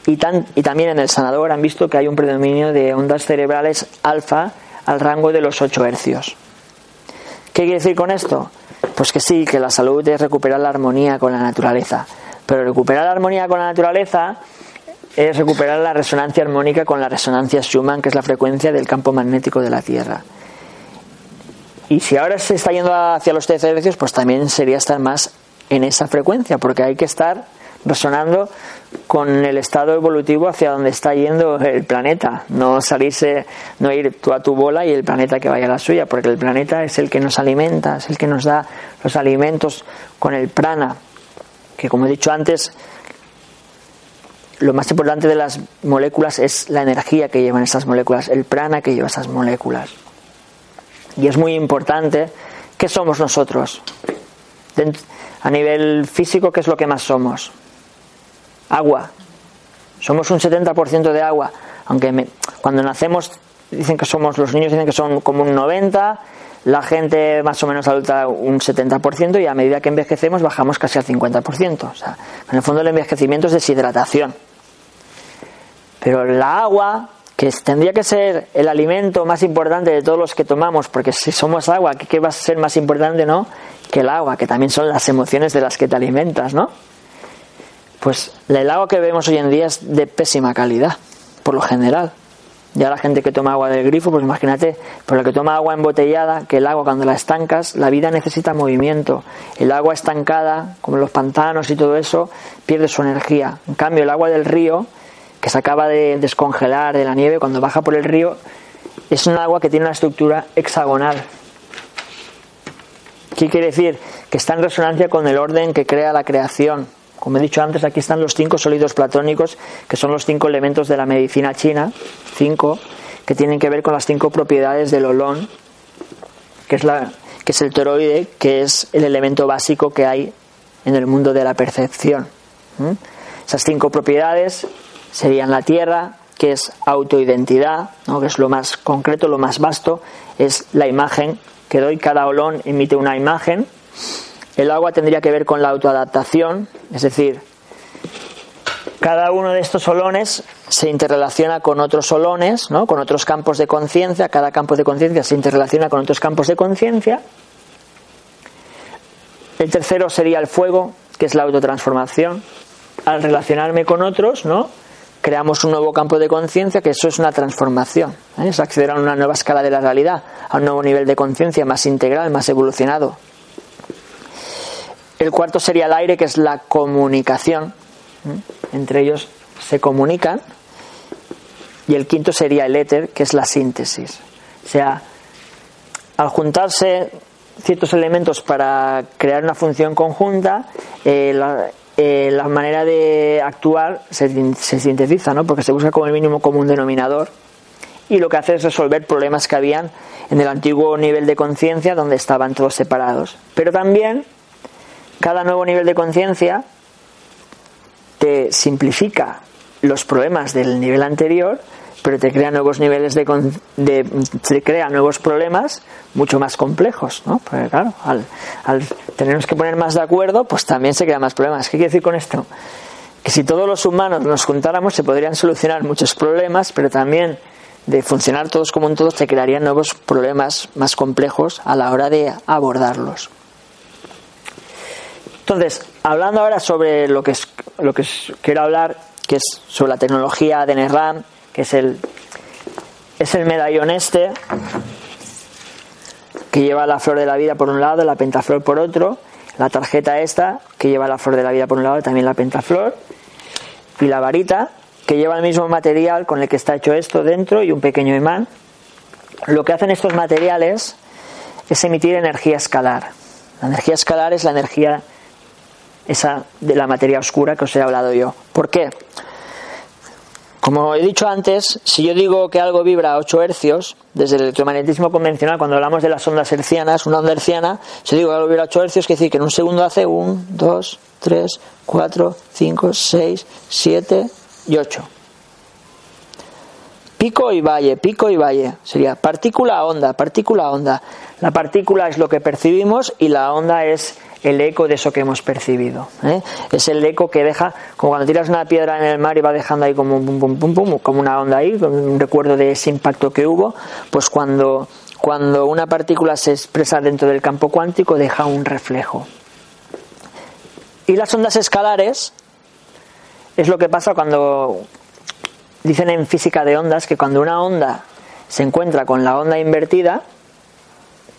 y, también en el sanador han visto que hay un predominio de ondas cerebrales alfa al rango de los 8 hercios. ¿Qué quiere decir con esto? Pues que sí, que la salud es recuperar la armonía con la naturaleza. Pero recuperar la armonía con la naturaleza es recuperar la resonancia armónica con la resonancia Schumann, que es la frecuencia del campo magnético de la Tierra. Y si ahora se está yendo hacia los 13 hercios, pues también sería estar más en esa frecuencia, porque hay que estar resonando con el estado evolutivo hacia donde está yendo el planeta, no salirse, no ir tú a tu bola y el planeta que vaya a la suya, porque el planeta es el que nos alimenta, es el que nos da los alimentos con el prana, que como he dicho antes, lo más importante de las moléculas es la energía que llevan esas moléculas, el prana que lleva esas moléculas. Y es muy importante qué somos nosotros. A nivel físico, ¿qué es lo que más somos? Agua. Somos un 70% de agua. Aunque cuando nacemos dicen que somos, los niños dicen que son como un 90%, la gente más o menos adulta un 70% y a medida que envejecemos bajamos casi al 50%. O sea, en el fondo el envejecimiento es deshidratación. Pero la agua que tendría que ser el alimento más importante de todos los que tomamos, porque si somos agua, ¿qué va a ser más importante, no? Que el agua, que también son las emociones de las que te alimentas, ¿no? Pues el agua que vemos hoy en día es de pésima calidad, por lo general. Ya la gente que toma agua del grifo, pues imagínate, por la que toma agua embotellada, que el agua cuando la estancas, la vida necesita movimiento. El agua estancada, como los pantanos y todo eso, pierde su energía. En cambio, el agua del río que se acaba de descongelar de la nieve, cuando baja por el río, es un agua que tiene una estructura hexagonal. ¿Qué quiere decir? Que está en resonancia con el orden que crea la creación. Como he dicho antes, aquí están los cinco sólidos platónicos, que son los cinco elementos de la medicina china, cinco, que tienen que ver con las cinco propiedades del olón, que es, la, que es el toroide, que es el elemento básico que hay en el mundo de la percepción. Esas cinco propiedades serían la tierra, que es autoidentidad, ¿no? que es lo más concreto, lo más vasto, es la imagen que doy, cada olón emite una imagen. El agua tendría que ver con la autoadaptación, es decir, cada uno de estos olones se interrelaciona con otros olones, ¿no? con otros campos de conciencia, cada campo de conciencia se interrelaciona con otros campos de conciencia. El tercero sería el fuego, que es la autotransformación. Al relacionarme con otros, ¿no? Creamos un nuevo campo de conciencia, que eso es una transformación, ¿eh? es acceder a una nueva escala de la realidad, a un nuevo nivel de conciencia más integral, más evolucionado. El cuarto sería el aire, que es la comunicación, ¿eh? entre ellos se comunican, y el quinto sería el éter, que es la síntesis. O sea, al juntarse ciertos elementos para crear una función conjunta, eh, eh, la manera de actuar se, sintetiza, ¿no? porque se busca como el mínimo común denominador y lo que hace es resolver problemas que habían en el antiguo nivel de conciencia donde estaban todos separados. Pero también cada nuevo nivel de conciencia te simplifica los problemas del nivel anterior, pero te crea nuevos niveles de, de crea nuevos problemas mucho más complejos, ¿no? Porque claro, al, tenernos que poner más de acuerdo, pues también se crean más problemas. ¿Qué quiere decir con esto? Que si todos los humanos nos juntáramos se podrían solucionar muchos problemas, pero también de funcionar todos como un todo se crearían nuevos problemas más complejos a la hora de abordarlos. Entonces, hablando ahora sobre lo que, es, lo que quiero hablar, que es sobre la tecnología de NERAM, que es el, es el medallón este, que lleva la flor de la vida por un lado, la pentaflor por otro, la tarjeta esta, que lleva la flor de la vida por un lado también la pentaflor, y la varita, que lleva el mismo material con el que está hecho esto dentro y un pequeño imán. Lo que hacen estos materiales es emitir energía escalar. La energía escalar es la energía esa de la materia oscura que os he hablado yo. ¿Por qué? Como he dicho antes, si yo digo que algo vibra a 8 hercios, desde el electromagnetismo convencional, cuando hablamos de las ondas hercianas, una onda herciana, si digo que algo vibra a 8 hercios, quiere decir que en un segundo hace 1, 2, 3, 4, 5, 6, 7, y 8. Pico y valle, pico y valle. Sería partícula onda, partícula onda. La partícula es lo que percibimos y la onda es el eco de eso que hemos percibido. ¿eh? Es el eco que deja, como cuando tiras una piedra en el mar y va dejando ahí como, pum, pum, pum, pum, como una onda ahí, un recuerdo de ese impacto que hubo, pues cuando, cuando una partícula se expresa dentro del campo cuántico deja un reflejo. Y las ondas escalares es lo que pasa cuando dicen en física de ondas que cuando una onda se encuentra con la onda invertida,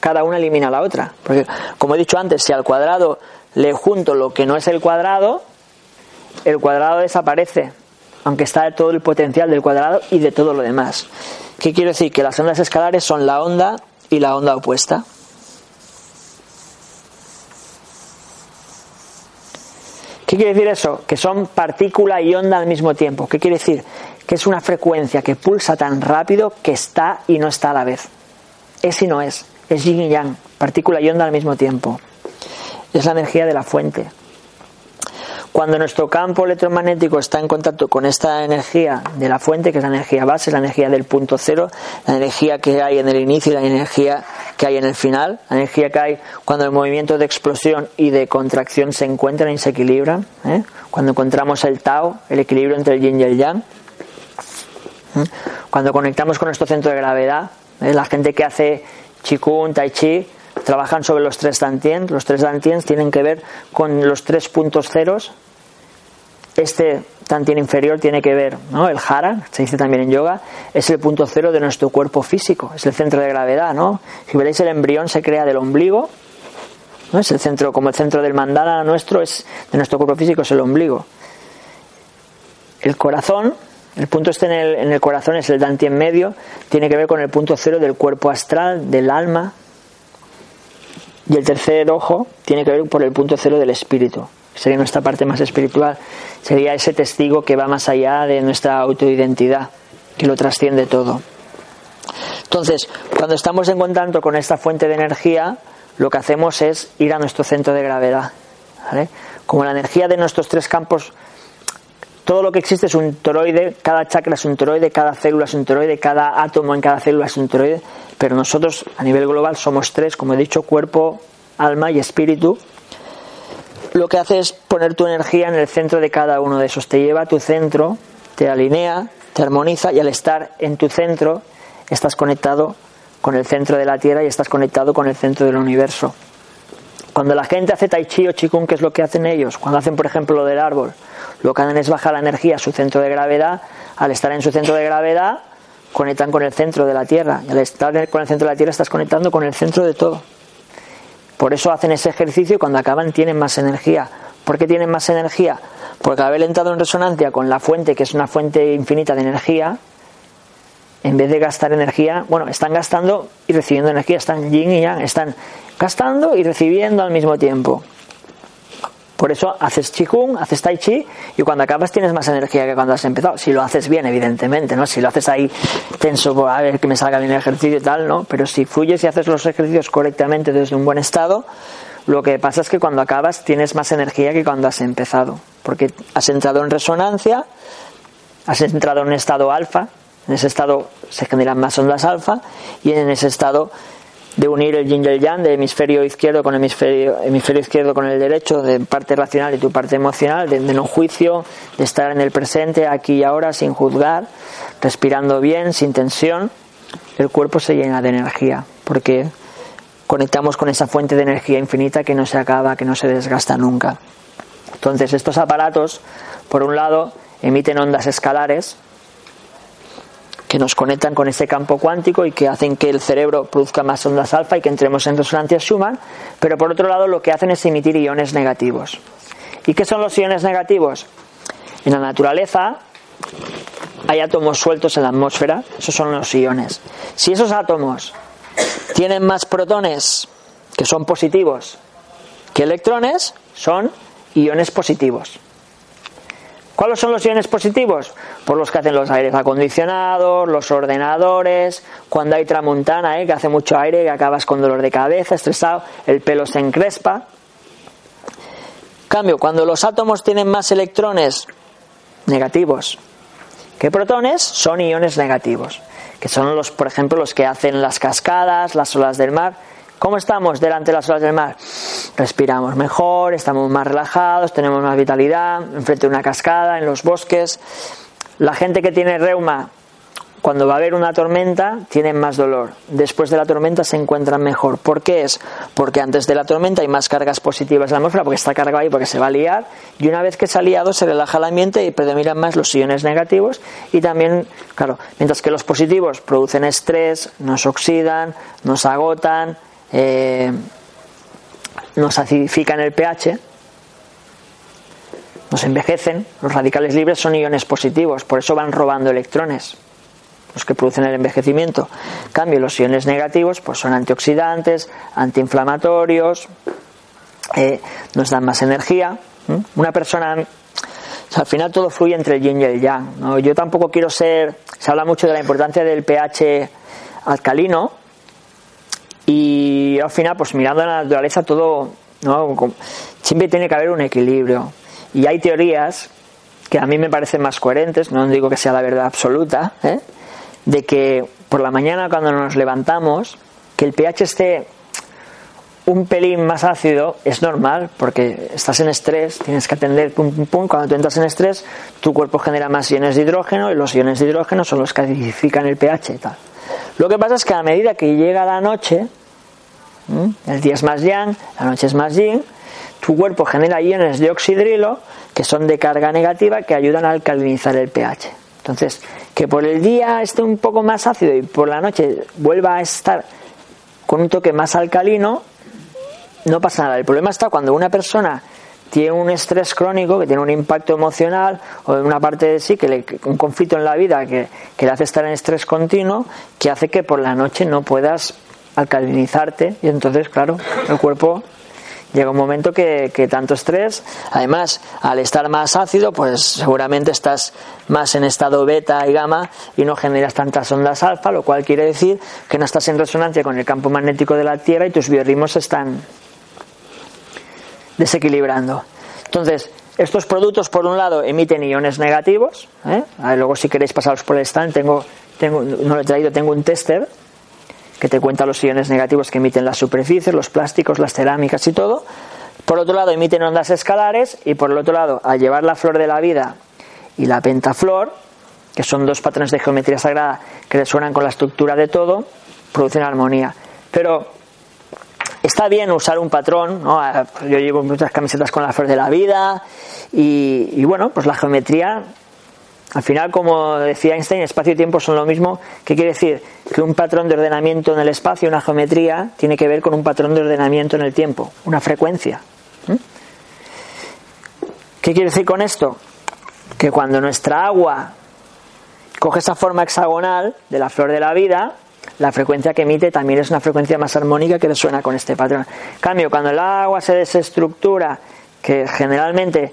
cada una elimina a la otra. Porque, como he dicho antes, si al cuadrado le junto lo que no es el cuadrado, el cuadrado desaparece, aunque está todo el potencial del cuadrado y de todo lo demás. ¿Qué quiero decir? Que las ondas escalares son la onda y la onda opuesta. ¿Qué quiere decir eso? Que son partícula y onda al mismo tiempo. ¿Qué quiere decir? Que es una frecuencia que pulsa tan rápido que está y no está a la vez. Es y no es. Es yin y yang, partícula y onda al mismo tiempo. Es la energía de la fuente. Cuando nuestro campo electromagnético está en contacto con esta energía de la fuente, que es la energía base, la energía del punto cero, la energía que hay en el inicio y la energía que hay en el final, la energía que hay cuando el movimiento de explosión y de contracción se encuentran y se equilibran, ¿eh? cuando encontramos el Tao, el equilibrio entre el yin y el yang, ¿eh? cuando conectamos con nuestro centro de gravedad, ¿eh? la gente que hace Qigong, Tai Chi, trabajan sobre los tres dantiens. Los tres dantiens tienen que ver con los tres puntos ceros. Este dantien inferior tiene que ver, ¿no? El jara, se dice también en yoga, es el punto cero de nuestro cuerpo físico, es el centro de gravedad, ¿no? Si veréis el embrión se crea del ombligo, ¿no? Es el centro, como el centro del mandala nuestro es de nuestro cuerpo físico es el ombligo. El corazón, el punto este en el, en el corazón es el dantien medio, tiene que ver con el punto cero del cuerpo astral, del alma, y el tercer ojo tiene que ver por el punto cero del espíritu, sería nuestra parte más espiritual, sería ese testigo que va más allá de nuestra autoidentidad, que lo trasciende todo. Entonces, cuando estamos en contacto con esta fuente de energía, lo que hacemos es ir a nuestro centro de gravedad. Como la energía de nuestros tres campos, todo lo que existe es un toroide, cada chakra es un toroide, cada célula es un toroide, cada átomo en cada célula es un toroide, pero nosotros a nivel global somos tres, como he dicho, cuerpo, alma y espíritu. Lo que hace es poner tu energía en el centro de cada uno de esos, te lleva a tu centro, te alinea, te armoniza y al estar en tu centro estás conectado con el centro de la Tierra y estás conectado con el centro del universo. Cuando la gente hace tai chi o qigong, ¿qué es lo que hacen ellos? Cuando hacen, por ejemplo, lo del árbol, lo que hacen es bajar la energía a su centro de gravedad. Al estar en su centro de gravedad, conectan con el centro de la Tierra. Y al estar con el centro de la Tierra estás conectando con el centro de todo. Por eso hacen ese ejercicio y cuando acaban tienen más energía. ¿Por qué tienen más energía? Porque al haber entrado en resonancia con la fuente, que es una fuente infinita de energía, en vez de gastar energía, bueno, están gastando y recibiendo energía, están yin y yang, están gastando y recibiendo al mismo tiempo. Por eso haces Qigong, haces Tai Chi y cuando acabas tienes más energía que cuando has empezado. Si lo haces bien, evidentemente, ¿no? Si lo haces ahí tenso, pues, a ver que me salga bien el ejercicio y tal, ¿no? Pero si fluyes y haces los ejercicios correctamente desde un buen estado, Lo que pasa es que cuando acabas tienes más energía que cuando has empezado, porque has entrado en resonancia, has entrado en un estado alfa, en ese estado se generan más ondas alfa y en ese estado de unir el yin y el yang, de hemisferio izquierdo con hemisferio, hemisferio izquierdo con el derecho, de parte racional y tu parte emocional, de, no juicio, de estar en el presente, aquí y ahora, sin juzgar, respirando bien, sin tensión, el cuerpo se llena de energía, porque conectamos con esa fuente de energía infinita que no se acaba, que no se desgasta nunca. Entonces, estos aparatos, por un lado, emiten ondas escalares, que nos conectan con ese campo cuántico y que hacen que el cerebro produzca más ondas alfa y que entremos en resonancia Schumann, pero por otro lado lo que hacen es emitir iones negativos. ¿Y qué son los iones negativos? En la naturaleza hay átomos sueltos en la atmósfera, esos son los iones. Si esos átomos tienen más protones, que son positivos, que electrones, son iones positivos. ¿Cuáles son los iones positivos? Por los que hacen los aires acondicionados, los ordenadores, cuando hay tramuntana, ¿eh? que hace mucho aire, que acabas con dolor de cabeza, estresado, el pelo se encrespa. Cambio, cuando los átomos tienen más electrones negativos que protones, son iones negativos, que son los, por ejemplo, los que hacen las cascadas, las olas del mar ¿Cómo estamos delante de las olas del mar? Respiramos mejor, estamos más relajados, tenemos más vitalidad, enfrente de una cascada, en los bosques. La gente que tiene reuma, cuando va a haber una tormenta, tienen más dolor. Después de la tormenta se encuentran mejor. ¿Por qué es? Porque antes de la tormenta hay más cargas positivas en la atmósfera, porque está cargado ahí, porque se va a liar. Y una vez que se ha liado, se relaja el ambiente y predominan más los iones negativos. Y también, claro, mientras que los positivos producen estrés, nos oxidan, nos agotan, eh, nos acidifican el pH, nos envejecen. Los radicales libres son iones positivos, por eso van robando electrones, los que producen el envejecimiento. En cambio, los iones negativos pues son antioxidantes, antiinflamatorios, eh, nos dan más energía. Una persona al final todo fluye entre el yin y el yang. Yo tampoco quiero ser. Se habla mucho de la importancia del pH alcalino, y al final, pues mirando la naturaleza, todo, ¿no? siempre tiene que haber un equilibrio. Y hay teorías que a mí me parecen más coherentes, no digo que sea la verdad absoluta, ¿eh? de que por la mañana cuando nos levantamos, que el pH esté un pelín más ácido es normal porque estás en estrés, tienes que atender pum pum pum. Cuando tú entras en estrés, tu cuerpo genera más iones de hidrógeno y los iones de hidrógeno son los que acidifican el pH y tal. Lo que pasa es que a medida que llega la noche, el día es más yang, la noche es más yin. Tu cuerpo genera iones de oxidrilo que son de carga negativa que ayudan a alcalinizar el pH. Entonces, que por el día esté un poco más ácido y por la noche vuelva a estar con un toque más alcalino, no pasa nada. El problema está cuando una persona tiene un estrés crónico, que tiene un impacto emocional o en una parte de sí, que le, un conflicto en la vida que, que le hace estar en estrés continuo, que hace que por la noche no puedas alcalinizarte y entonces, claro, el cuerpo llega un momento que, que, tanto estrés, además, al estar más ácido, pues seguramente estás más en estado beta y gamma y no generas tantas ondas alfa, lo cual quiere decir que no estás en resonancia con el campo magnético de la Tierra y tus biorritmos están desequilibrando. Entonces, estos productos, por un lado, emiten iones negativos. ¿eh? luego, si queréis pasaros por el stand, tengo, tengo, no lo he traído, tengo un tester que te cuenta los iones negativos que emiten las superficies, los plásticos, las cerámicas y todo. Por otro lado, emiten ondas escalares y por el otro lado, al llevar la flor de la vida y la pentaflor, que son dos patrones de geometría sagrada que resuenan con la estructura de todo, producen armonía. Pero está bien usar un patrón, ¿no? Ah, yo llevo muchas camisetas con la flor de la vida y, y bueno, pues la geometría al final, como decía Einstein, espacio y tiempo son lo mismo. ¿Qué quiere decir? Que un patrón de ordenamiento en el espacio, una geometría, tiene que ver con un patrón de ordenamiento en el tiempo, una frecuencia. ¿Mm? ¿Qué quiere decir con esto? Que cuando nuestra agua coge esa forma hexagonal de la flor de la vida, la frecuencia que emite también es una frecuencia más armónica que resuena con este patrón. En cambio, cuando el agua se desestructura, que generalmente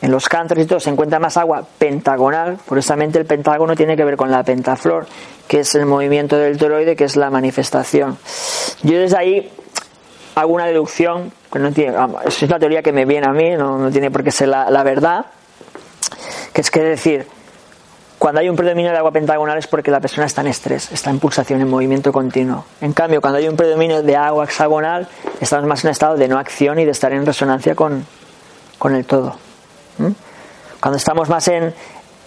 en los cánceres y todo se encuentra más agua pentagonal, curiosamente el pentágono tiene que ver con la pentaflor, que es el movimiento del toroide, que es la manifestación. Yo desde ahí hago una deducción, que no tiene, es una teoría que me viene a mí, no, tiene por qué ser la, verdad, que es que decir, cuando hay un predominio de agua pentagonal es porque la persona está en estrés, está en pulsación, en movimiento continuo. En cambio, cuando hay un predominio de agua hexagonal, estamos más en estado de no acción y de estar en resonancia con, con el todo. ¿Mm? Cuando estamos más en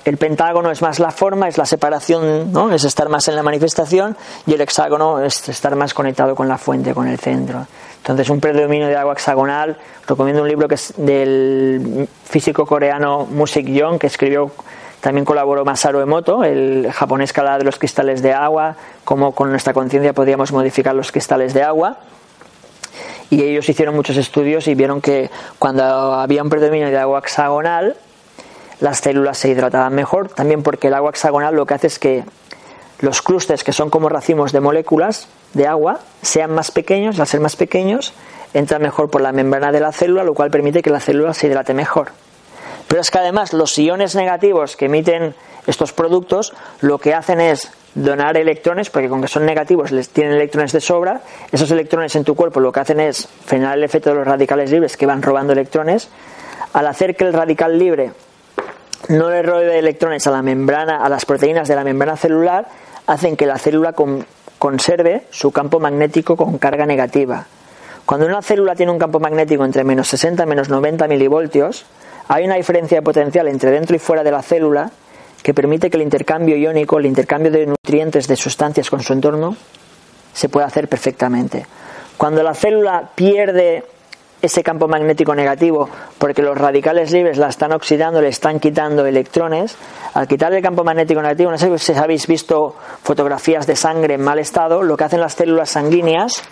el pentágono es más la forma, es la separación, es estar más en la manifestación y el hexágono es estar más conectado con la fuente, con el centro. Entonces, un predominio de agua hexagonal, recomiendo un libro que es del físico coreano Musik Young, que escribió también colaboró Masaru Emoto, el japonés que de los cristales de agua, cómo con nuestra conciencia podíamos modificar los cristales de agua. Y ellos hicieron muchos estudios y vieron que cuando había un predominio de agua hexagonal, las células se hidrataban mejor, también porque el agua hexagonal lo que hace es que los clústeres, que son como racimos de moléculas de agua, sean más pequeños, al ser más pequeños, entran mejor por la membrana de la célula, lo cual permite que la célula se hidrate mejor. Pero es que además los iones negativos que emiten estos productos lo que hacen es donar electrones, porque con que son negativos les tienen electrones de sobra, esos electrones en tu cuerpo lo que hacen es frenar el efecto de los radicales libres que van robando electrones. Al hacer que el radical libre no le robe electrones a la membrana, a las proteínas de la membrana celular, hacen que la célula conserve su campo magnético con carga negativa. Cuando una célula tiene un campo magnético entre menos 60 y menos 90 milivoltios, hay una diferencia de potencial entre dentro y fuera de la célula que permite que el intercambio iónico, el intercambio de nutrientes, de sustancias con su entorno, se pueda hacer perfectamente. Cuando la célula pierde ese campo magnético negativo porque los radicales libres la están oxidando, le están quitando electrones, al quitar el campo magnético negativo, no sé si habéis visto fotografías de sangre en mal estado, lo que hacen las células sanguíneas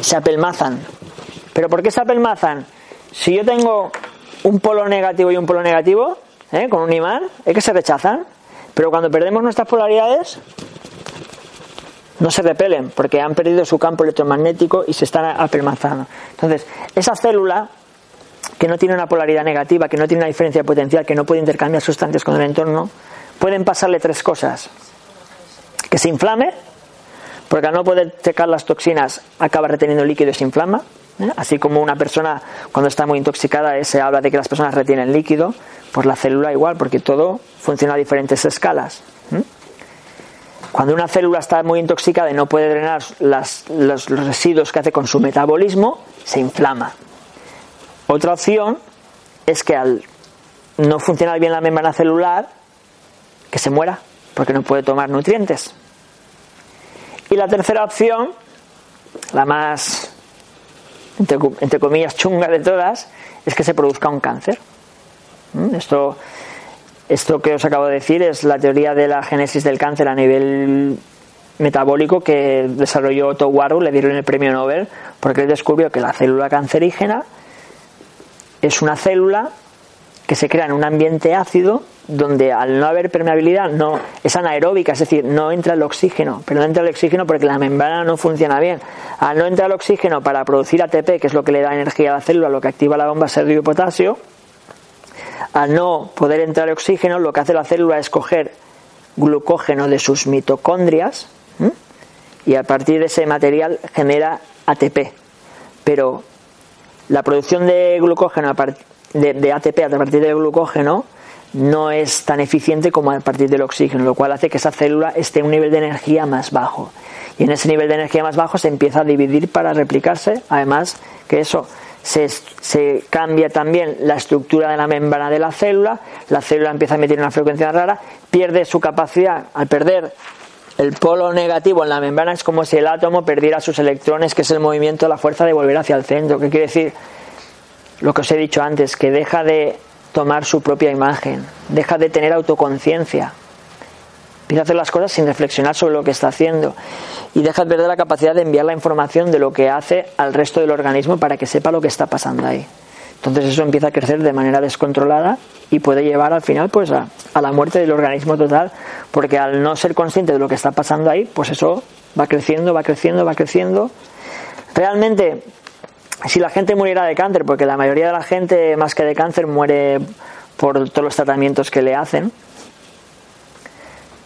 se apelmazan. ¿Pero por qué se apelmazan? Si yo tengo un polo negativo y un polo negativo, ¿eh? con un imán, es que se rechazan. Pero cuando perdemos nuestras polaridades, no se repelen porque han perdido su campo electromagnético y se están apelmazando. Entonces, esa célula que no tiene una polaridad negativa, que no tiene una diferencia potencial, que no puede intercambiar sustancias con el entorno, pueden pasarle tres cosas. Que se inflame, porque al no poder checar las toxinas acaba reteniendo líquido y se inflama. ¿Eh? Así como una persona cuando está muy intoxicada eh, se habla de que las personas retienen líquido, pues la célula igual, porque todo funciona a diferentes escalas. Cuando una célula está muy intoxicada y no puede drenar los residuos que hace con su metabolismo, se inflama. Otra opción es que al no funcionar bien la membrana celular, que se muera, porque no puede tomar nutrientes. Y la tercera opción, la más entre, comillas, chunga de todas, es que se produzca un cáncer. ¿Mm? Esto, esto que os acabo de decir es la teoría de la génesis del cáncer a nivel metabólico que desarrolló Otto Warburg, le dieron el premio Nobel, porque él descubrió que la célula cancerígena es una célula que se crea en un ambiente ácido donde al no haber permeabilidad no es anaeróbica, es decir, no entra el oxígeno, pero no entra el oxígeno porque la membrana no funciona bien. Al no entrar el oxígeno para producir ATP, que es lo que le da energía a la célula, lo que activa la bomba sodio y potasio, al no poder entrar el oxígeno, lo que hace la célula es coger glucógeno de sus mitocondrias y a partir de ese material genera ATP. Pero la producción de glucógeno a partir de, ATP a partir del glucógeno no es tan eficiente como a partir del oxígeno, lo cual hace que esa célula esté en un nivel de energía más bajo. Y en ese nivel de energía más bajo se empieza a dividir para replicarse. Además, que eso se, se, cambia también la estructura de la membrana de la célula, la célula empieza a emitir una frecuencia rara, pierde su capacidad, al perder el polo negativo en la membrana es como si el átomo perdiera sus electrones, que es el movimiento, la fuerza de volver hacia el centro. ¿Qué quiere decir? Lo que os he dicho antes, que deja de tomar su propia imagen, deja de tener autoconciencia, empieza a hacer las cosas sin reflexionar sobre lo que está haciendo y deja de perder la capacidad de enviar la información de lo que hace al resto del organismo para que sepa lo que está pasando ahí. Entonces eso empieza a crecer de manera descontrolada y puede llevar al final pues a, a la muerte del organismo total, porque al no ser consciente de lo que está pasando ahí, pues eso va creciendo, va creciendo, va creciendo. Realmente si la gente muriera de cáncer, porque la mayoría de la gente más que de cáncer muere por todos los tratamientos que le hacen.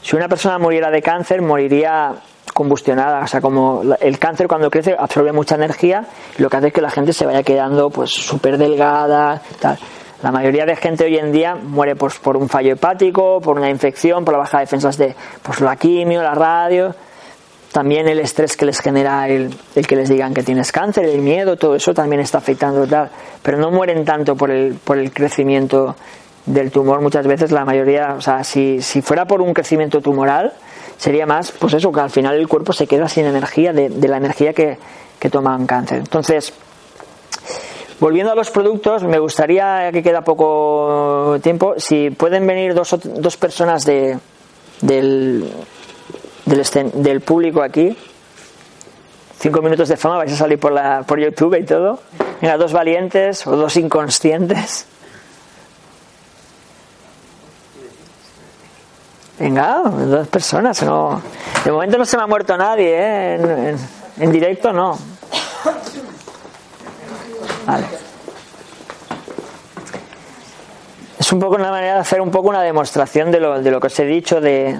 Si una persona muriera de cáncer, moriría combustionada, o sea, como el cáncer cuando crece absorbe mucha energía y lo que hace es que la gente se vaya quedando pues súper delgada, tal. La mayoría de gente hoy en día muere pues, por un fallo hepático, por una infección, por la baja de defensas de pues, la quimio, la radio, también el estrés que les genera el, el, que les digan que tienes cáncer, el miedo, todo eso también está afectando tal, pero no mueren tanto por el, por el crecimiento del tumor muchas veces la mayoría, o sea, si, si fuera por un crecimiento tumoral, sería más, pues eso, que al final el cuerpo se queda sin energía de, de la energía que, que toma un cáncer. Entonces, volviendo a los productos, me gustaría, que queda poco tiempo, si pueden venir dos, dos personas de, del, del, del público aquí, cinco minutos de fama, vais a salir por, la, por YouTube y todo. Venga, dos valientes o dos inconscientes. Venga, dos personas, no. De momento no se me ha muerto nadie, ¿eh? en, en, en directo no. Vale. Es un poco una manera de hacer un poco una demostración de lo, de lo que os he dicho, de,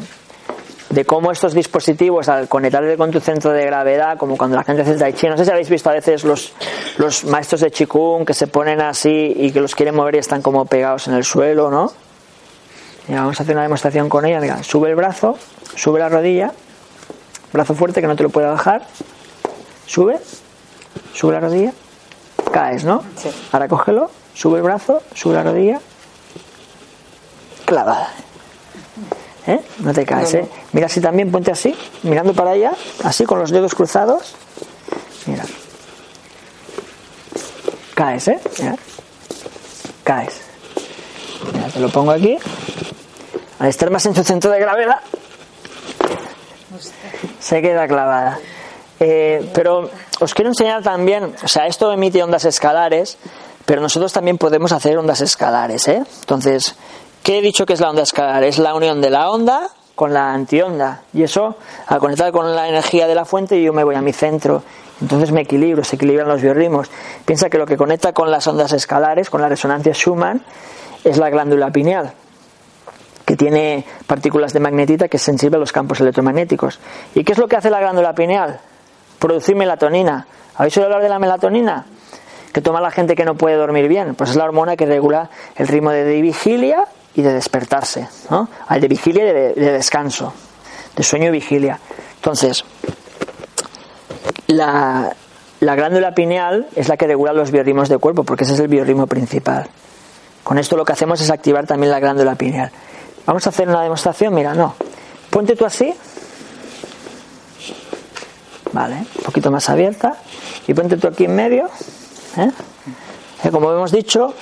de cómo estos dispositivos al conectarse con tu centro de gravedad, como cuando la gente hace Tai Chi, no sé si habéis visto a veces los, los maestros de Qigong que se ponen así y que los quieren mover y están como pegados en el suelo, ¿no? Vamos a hacer una demostración con ella. Mira, sube el brazo, sube la rodilla, brazo fuerte que no te lo pueda bajar, sube, sube la rodilla, caes, ¿no? Sí. Ahora cógelo, sube el brazo, sube la rodilla, clavada. ¿Eh? No te caes, No, no. ¿eh? Mira así también, ponte así, mirando para allá, así con los dedos cruzados. Mira. Caes, ¿eh? Mira. Caes. Mira, te lo pongo aquí. Al estar más en su centro de gravedad, se queda clavada. Eh, pero os quiero enseñar también, o sea, esto emite ondas escalares, pero nosotros también podemos hacer ondas escalares, ¿eh? Entonces, ¿qué he dicho que es la onda escalar? Es la unión de la onda con la antionda. Y eso, al conectar con la energía de la fuente, yo me voy a mi centro. Entonces me equilibro, se equilibran los biorritmos. Piensa que lo que conecta con las ondas escalares, con la resonancia Schumann, es la glándula pineal que tiene partículas de magnetita que es sensible a los campos electromagnéticos. ¿Y qué es lo que hace la glándula pineal? Producir melatonina. ¿Habéis oído hablar de la melatonina? Que toma la gente que no puede dormir bien. Pues es la hormona que regula el ritmo de vigilia y de despertarse. ¿no? Al de vigilia y de, de descanso. De sueño y vigilia. Entonces, la, la glándula pineal es la que regula los biorritmos del cuerpo, porque ese es el biorritmo principal. Con esto lo que hacemos es activar también la glándula pineal. Vamos a hacer una demostración, mira, no. Ponte tú así. Vale, un poquito más abierta. Y ponte tú aquí en medio. ¿eh? Que como hemos dicho,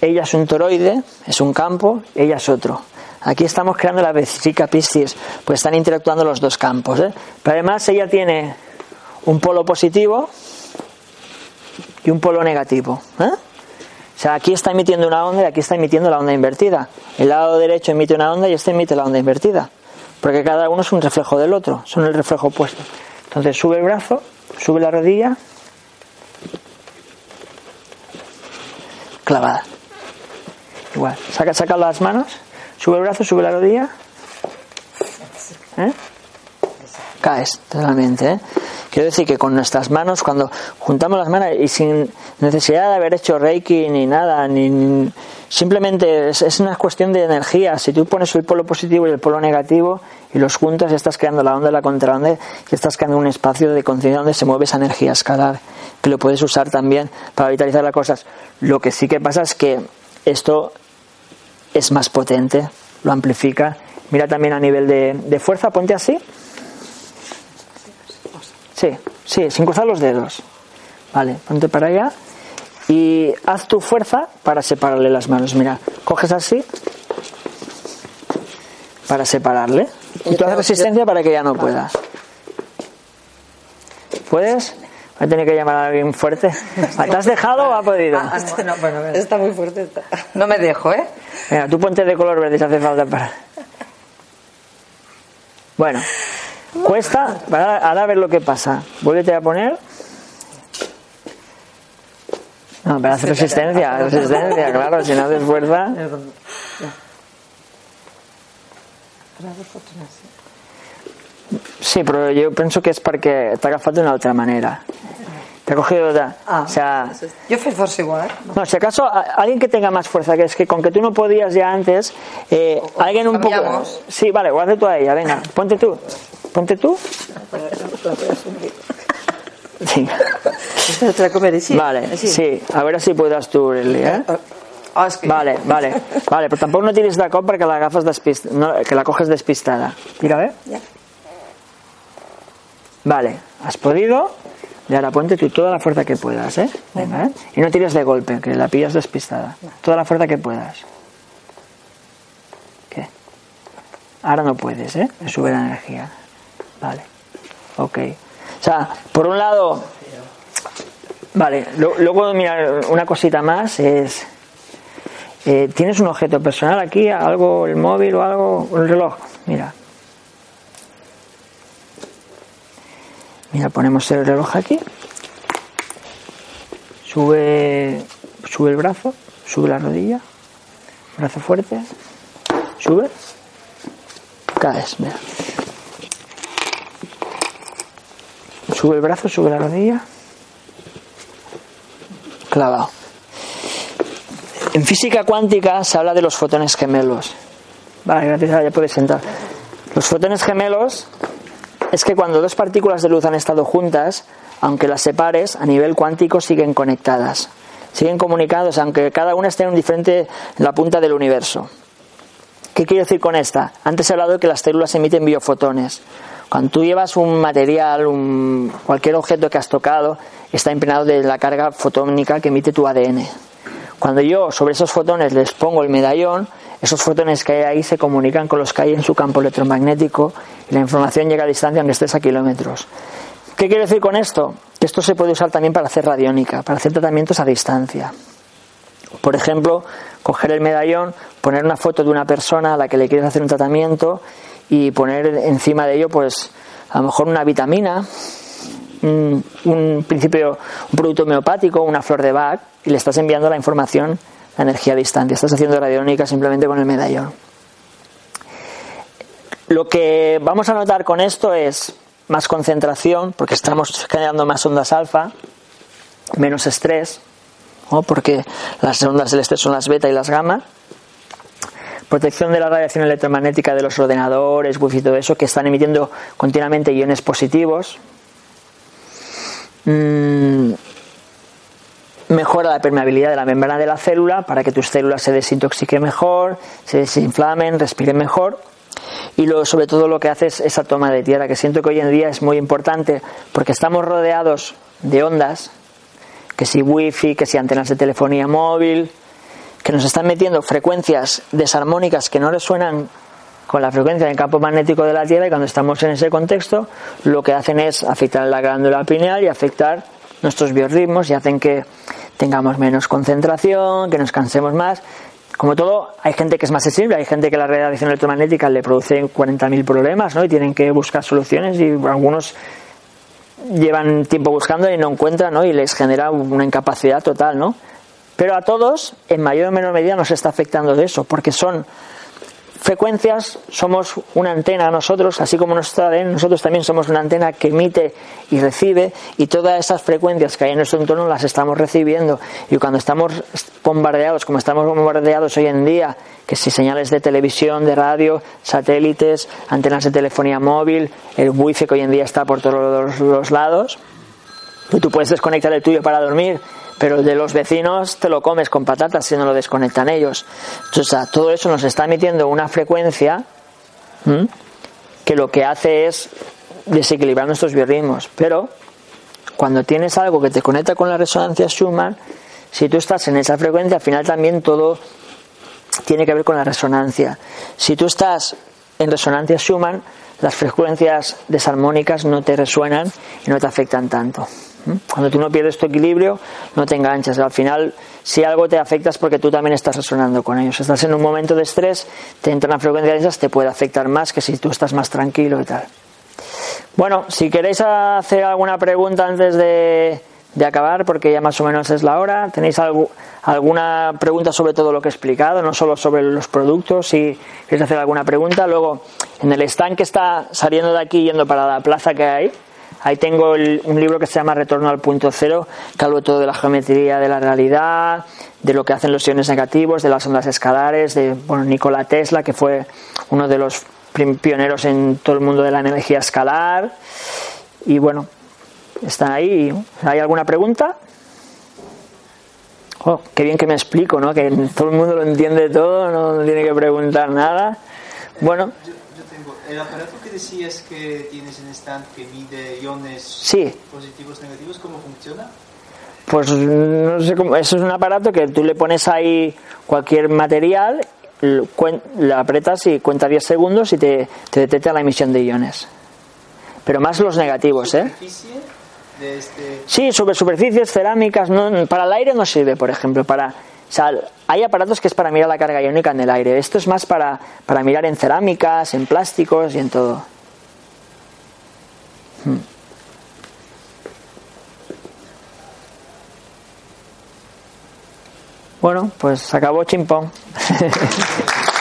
ella es un toroide, es un campo, ella es otro. Aquí estamos creando la vesica piscis, pues están interactuando los dos campos. ¿eh? Pero además ella tiene un polo positivo y un polo negativo. ¿eh? O sea, aquí está emitiendo una onda y aquí está emitiendo la onda invertida. El lado derecho emite una onda y este emite la onda invertida. Porque cada uno es un reflejo del otro, son el reflejo opuesto. Entonces sube el brazo, sube la rodilla, clavada. Igual, saca, saca las manos, sube el brazo, sube la rodilla. ¿eh? Caes totalmente. ¿eh? Quiero decir que con nuestras manos, cuando juntamos las manos y sin necesidad de haber hecho reiki ni nada, ni, simplemente es, una cuestión de energía. Si tú pones el polo positivo y el polo negativo y los juntas, ya estás creando la onda la contraonda y estás creando un espacio de conciencia donde se mueve esa energía escalar, que lo puedes usar también para vitalizar las cosas. Lo que sí que pasa es que esto es más potente, lo amplifica. Mira también a nivel de, de fuerza, ponte así. Sí, sí, sin cruzar los dedos. Vale, ponte para allá y haz tu fuerza para separarle las manos. Mira, coges así para separarle y tú haces resistencia para que ya no pueda. ¿Puedes? Voy a tener que llamar a alguien fuerte. ¿Te has dejado o ha podido? Ah, este no, bueno. Está muy fuerte. esta. No me dejo, ¿eh? Venga, tú ponte de color verde si hace falta para. Bueno, cuesta. Ahora, ahora a ver lo que pasa. Vuélvete a poner. No, pero hace resistencia, resistencia, claro, si no haces fuerza. Sí, però jo penso que és perquè t'ha agafat d'una altra manera. Te ha cogido de... Ah, o sea, yo fui força igual. No, si acaso alguien que tenga más fuerza, que es que con que tú no podías ya antes, eh, alguien un poco... Sí, vale, hace tú a ella, venga, ponte tú. Ponte tú. Sí. Vale, sí, a ver si puedes tú, ¿eh? Es que... Vale, vale, vale, però tampoc no tiris de cop perquè l'agafes despist... no, que la coges despistada. Tira, ¿eh? Ya. Vale, has podido. Y ahora ponte tú toda la fuerza que puedas, ¿eh? Venga, ¿eh? Y no tires de golpe, que la pillas despistada. Toda la fuerza que puedas. ¿Qué? Ahora no puedes, ¿eh? Me sube la energía. Vale. Ok. O sea, por un lado... Vale, luego, mira, una cosita más es... Eh, ¿Tienes un objeto personal aquí? ¿Algo, el móvil o algo? ¿El reloj? Mira, Mira, ponemos el reloj aquí. Sube, sube el brazo, sube la rodilla, brazo fuerte, sube, caes, mira. Sube el brazo, sube la rodilla, clavado. En física cuántica se habla de los fotones gemelos. Vale, gracias, ya puedes sentar. Los fotones gemelos es que cuando dos partículas de luz han estado juntas, aunque las separes, a nivel cuántico siguen conectadas. Siguen comunicados, aunque cada una esté en un diferente en la punta del universo. ¿Qué quiero decir con esta? Antes he hablado de que las células emiten biofotones. Cuando tú llevas un material, un, cualquier objeto que has tocado, está impregnado de la carga fotónica que emite tu ADN. Cuando yo sobre esos fotones les pongo el medallón, esos fotones que hay ahí se comunican con los que hay en su campo electromagnético y la información llega a distancia aunque estés a kilómetros. ¿Qué quiero decir con esto? Que esto se puede usar también para hacer radiónica, para hacer tratamientos a distancia. Por ejemplo, coger el medallón, poner una foto de una persona a la que le quieres hacer un tratamiento y poner encima de ello, pues, a lo mejor una vitamina, un, un principio, un producto homeopático, una flor de Bach, y le estás enviando la información energía distante. Estás haciendo radiónica simplemente con el medallón. Lo que vamos a notar con esto es más concentración, porque estamos generando más ondas alfa, menos estrés, porque las ondas del estrés son las beta y las gamma. Protección de la radiación electromagnética de los ordenadores, wifi y todo eso, que están emitiendo continuamente iones positivos. Mm, mejora la permeabilidad de la membrana de la célula para que tus células se desintoxiquen mejor, se desinflamen, respiren mejor. Y lo, sobre todo lo que hace es esa toma de tierra, que siento que hoy en día es muy importante porque estamos rodeados de ondas, que si wifi, que si antenas de telefonía móvil, que nos están metiendo frecuencias desarmónicas que no resuenan con la frecuencia del campo magnético de la Tierra y cuando estamos en ese contexto lo que hacen es afectar la glándula pineal y afectar nuestros biorritmos y hacen que tengamos menos concentración, que nos cansemos más. Como todo, hay gente que es más sensible, hay gente que la radiación electromagnética le produce 40.000 problemas ¿no? y tienen que buscar soluciones y algunos llevan tiempo buscando y no encuentran ¿no? y les genera una incapacidad total. ¿no? Pero a todos, en mayor o menor medida, nos está afectando de eso, porque son frecuencias somos una antena nosotros, así como nuestro ADN, nosotros también somos una antena que emite y recibe y todas esas frecuencias que hay en nuestro entorno las estamos recibiendo. Y cuando estamos bombardeados, como estamos bombardeados hoy en día, que si señales de televisión, de radio, satélites, antenas de telefonía móvil, el wifi que hoy en día está por todos los lados, y tú puedes desconectar el tuyo para dormir pero el de los vecinos te lo comes con patatas si no lo desconectan ellos. Entonces, todo eso nos está emitiendo una frecuencia que lo que hace es desequilibrar nuestros biorritmos. Pero cuando tienes algo que te conecta con la resonancia Schumann, si tú estás en esa frecuencia, al final también todo tiene que ver con la resonancia. Si tú estás en resonancia Schumann, las frecuencias desarmónicas no te resuenan y no te afectan tanto. Cuando tú no pierdes tu equilibrio, no te enganchas. Al final, si algo te afecta es porque tú también estás resonando con ellos. Estás en un momento de estrés, te entra una frecuencia de esas, te puede afectar más que si tú estás más tranquilo y tal. Bueno, si queréis hacer alguna pregunta antes de, acabar porque ya más o menos es la hora. ¿Tenéis alguna pregunta sobre todo lo que he explicado? No solo sobre los productos, si queréis hacer alguna pregunta. Luego, en el stand que está saliendo de aquí yendo para la plaza que hay, ahí tengo un libro que se llama Retorno al punto cero, que hablo todo de la geometría de la realidad, de lo que hacen los iones negativos, de las ondas escalares, de bueno, Nikola Tesla, que fue uno de los pioneros en todo el mundo de la energía escalar. Y bueno, están ahí. ¿Hay alguna pregunta? Oh, qué bien que me explico, ¿no? Que todo el mundo lo entiende todo, no tiene que preguntar nada. Bueno. El aparato que decías que tienes en stand que mide iones sí. positivos negativos, ¿cómo funciona? Pues no sé cómo, eso es un aparato que tú le pones ahí cualquier material, le apretas y cuenta 10 segundos y te, te detecta la emisión de iones. Pero más los negativos, ¿eh? Este sí, sobre superficies cerámicas, no, para el aire no sirve, por ejemplo, para hay aparatos que es para mirar la carga iónica en el aire. Esto es más para, para mirar en cerámicas, en plásticos y en todo. Hmm. Bueno, pues acabó chimpón.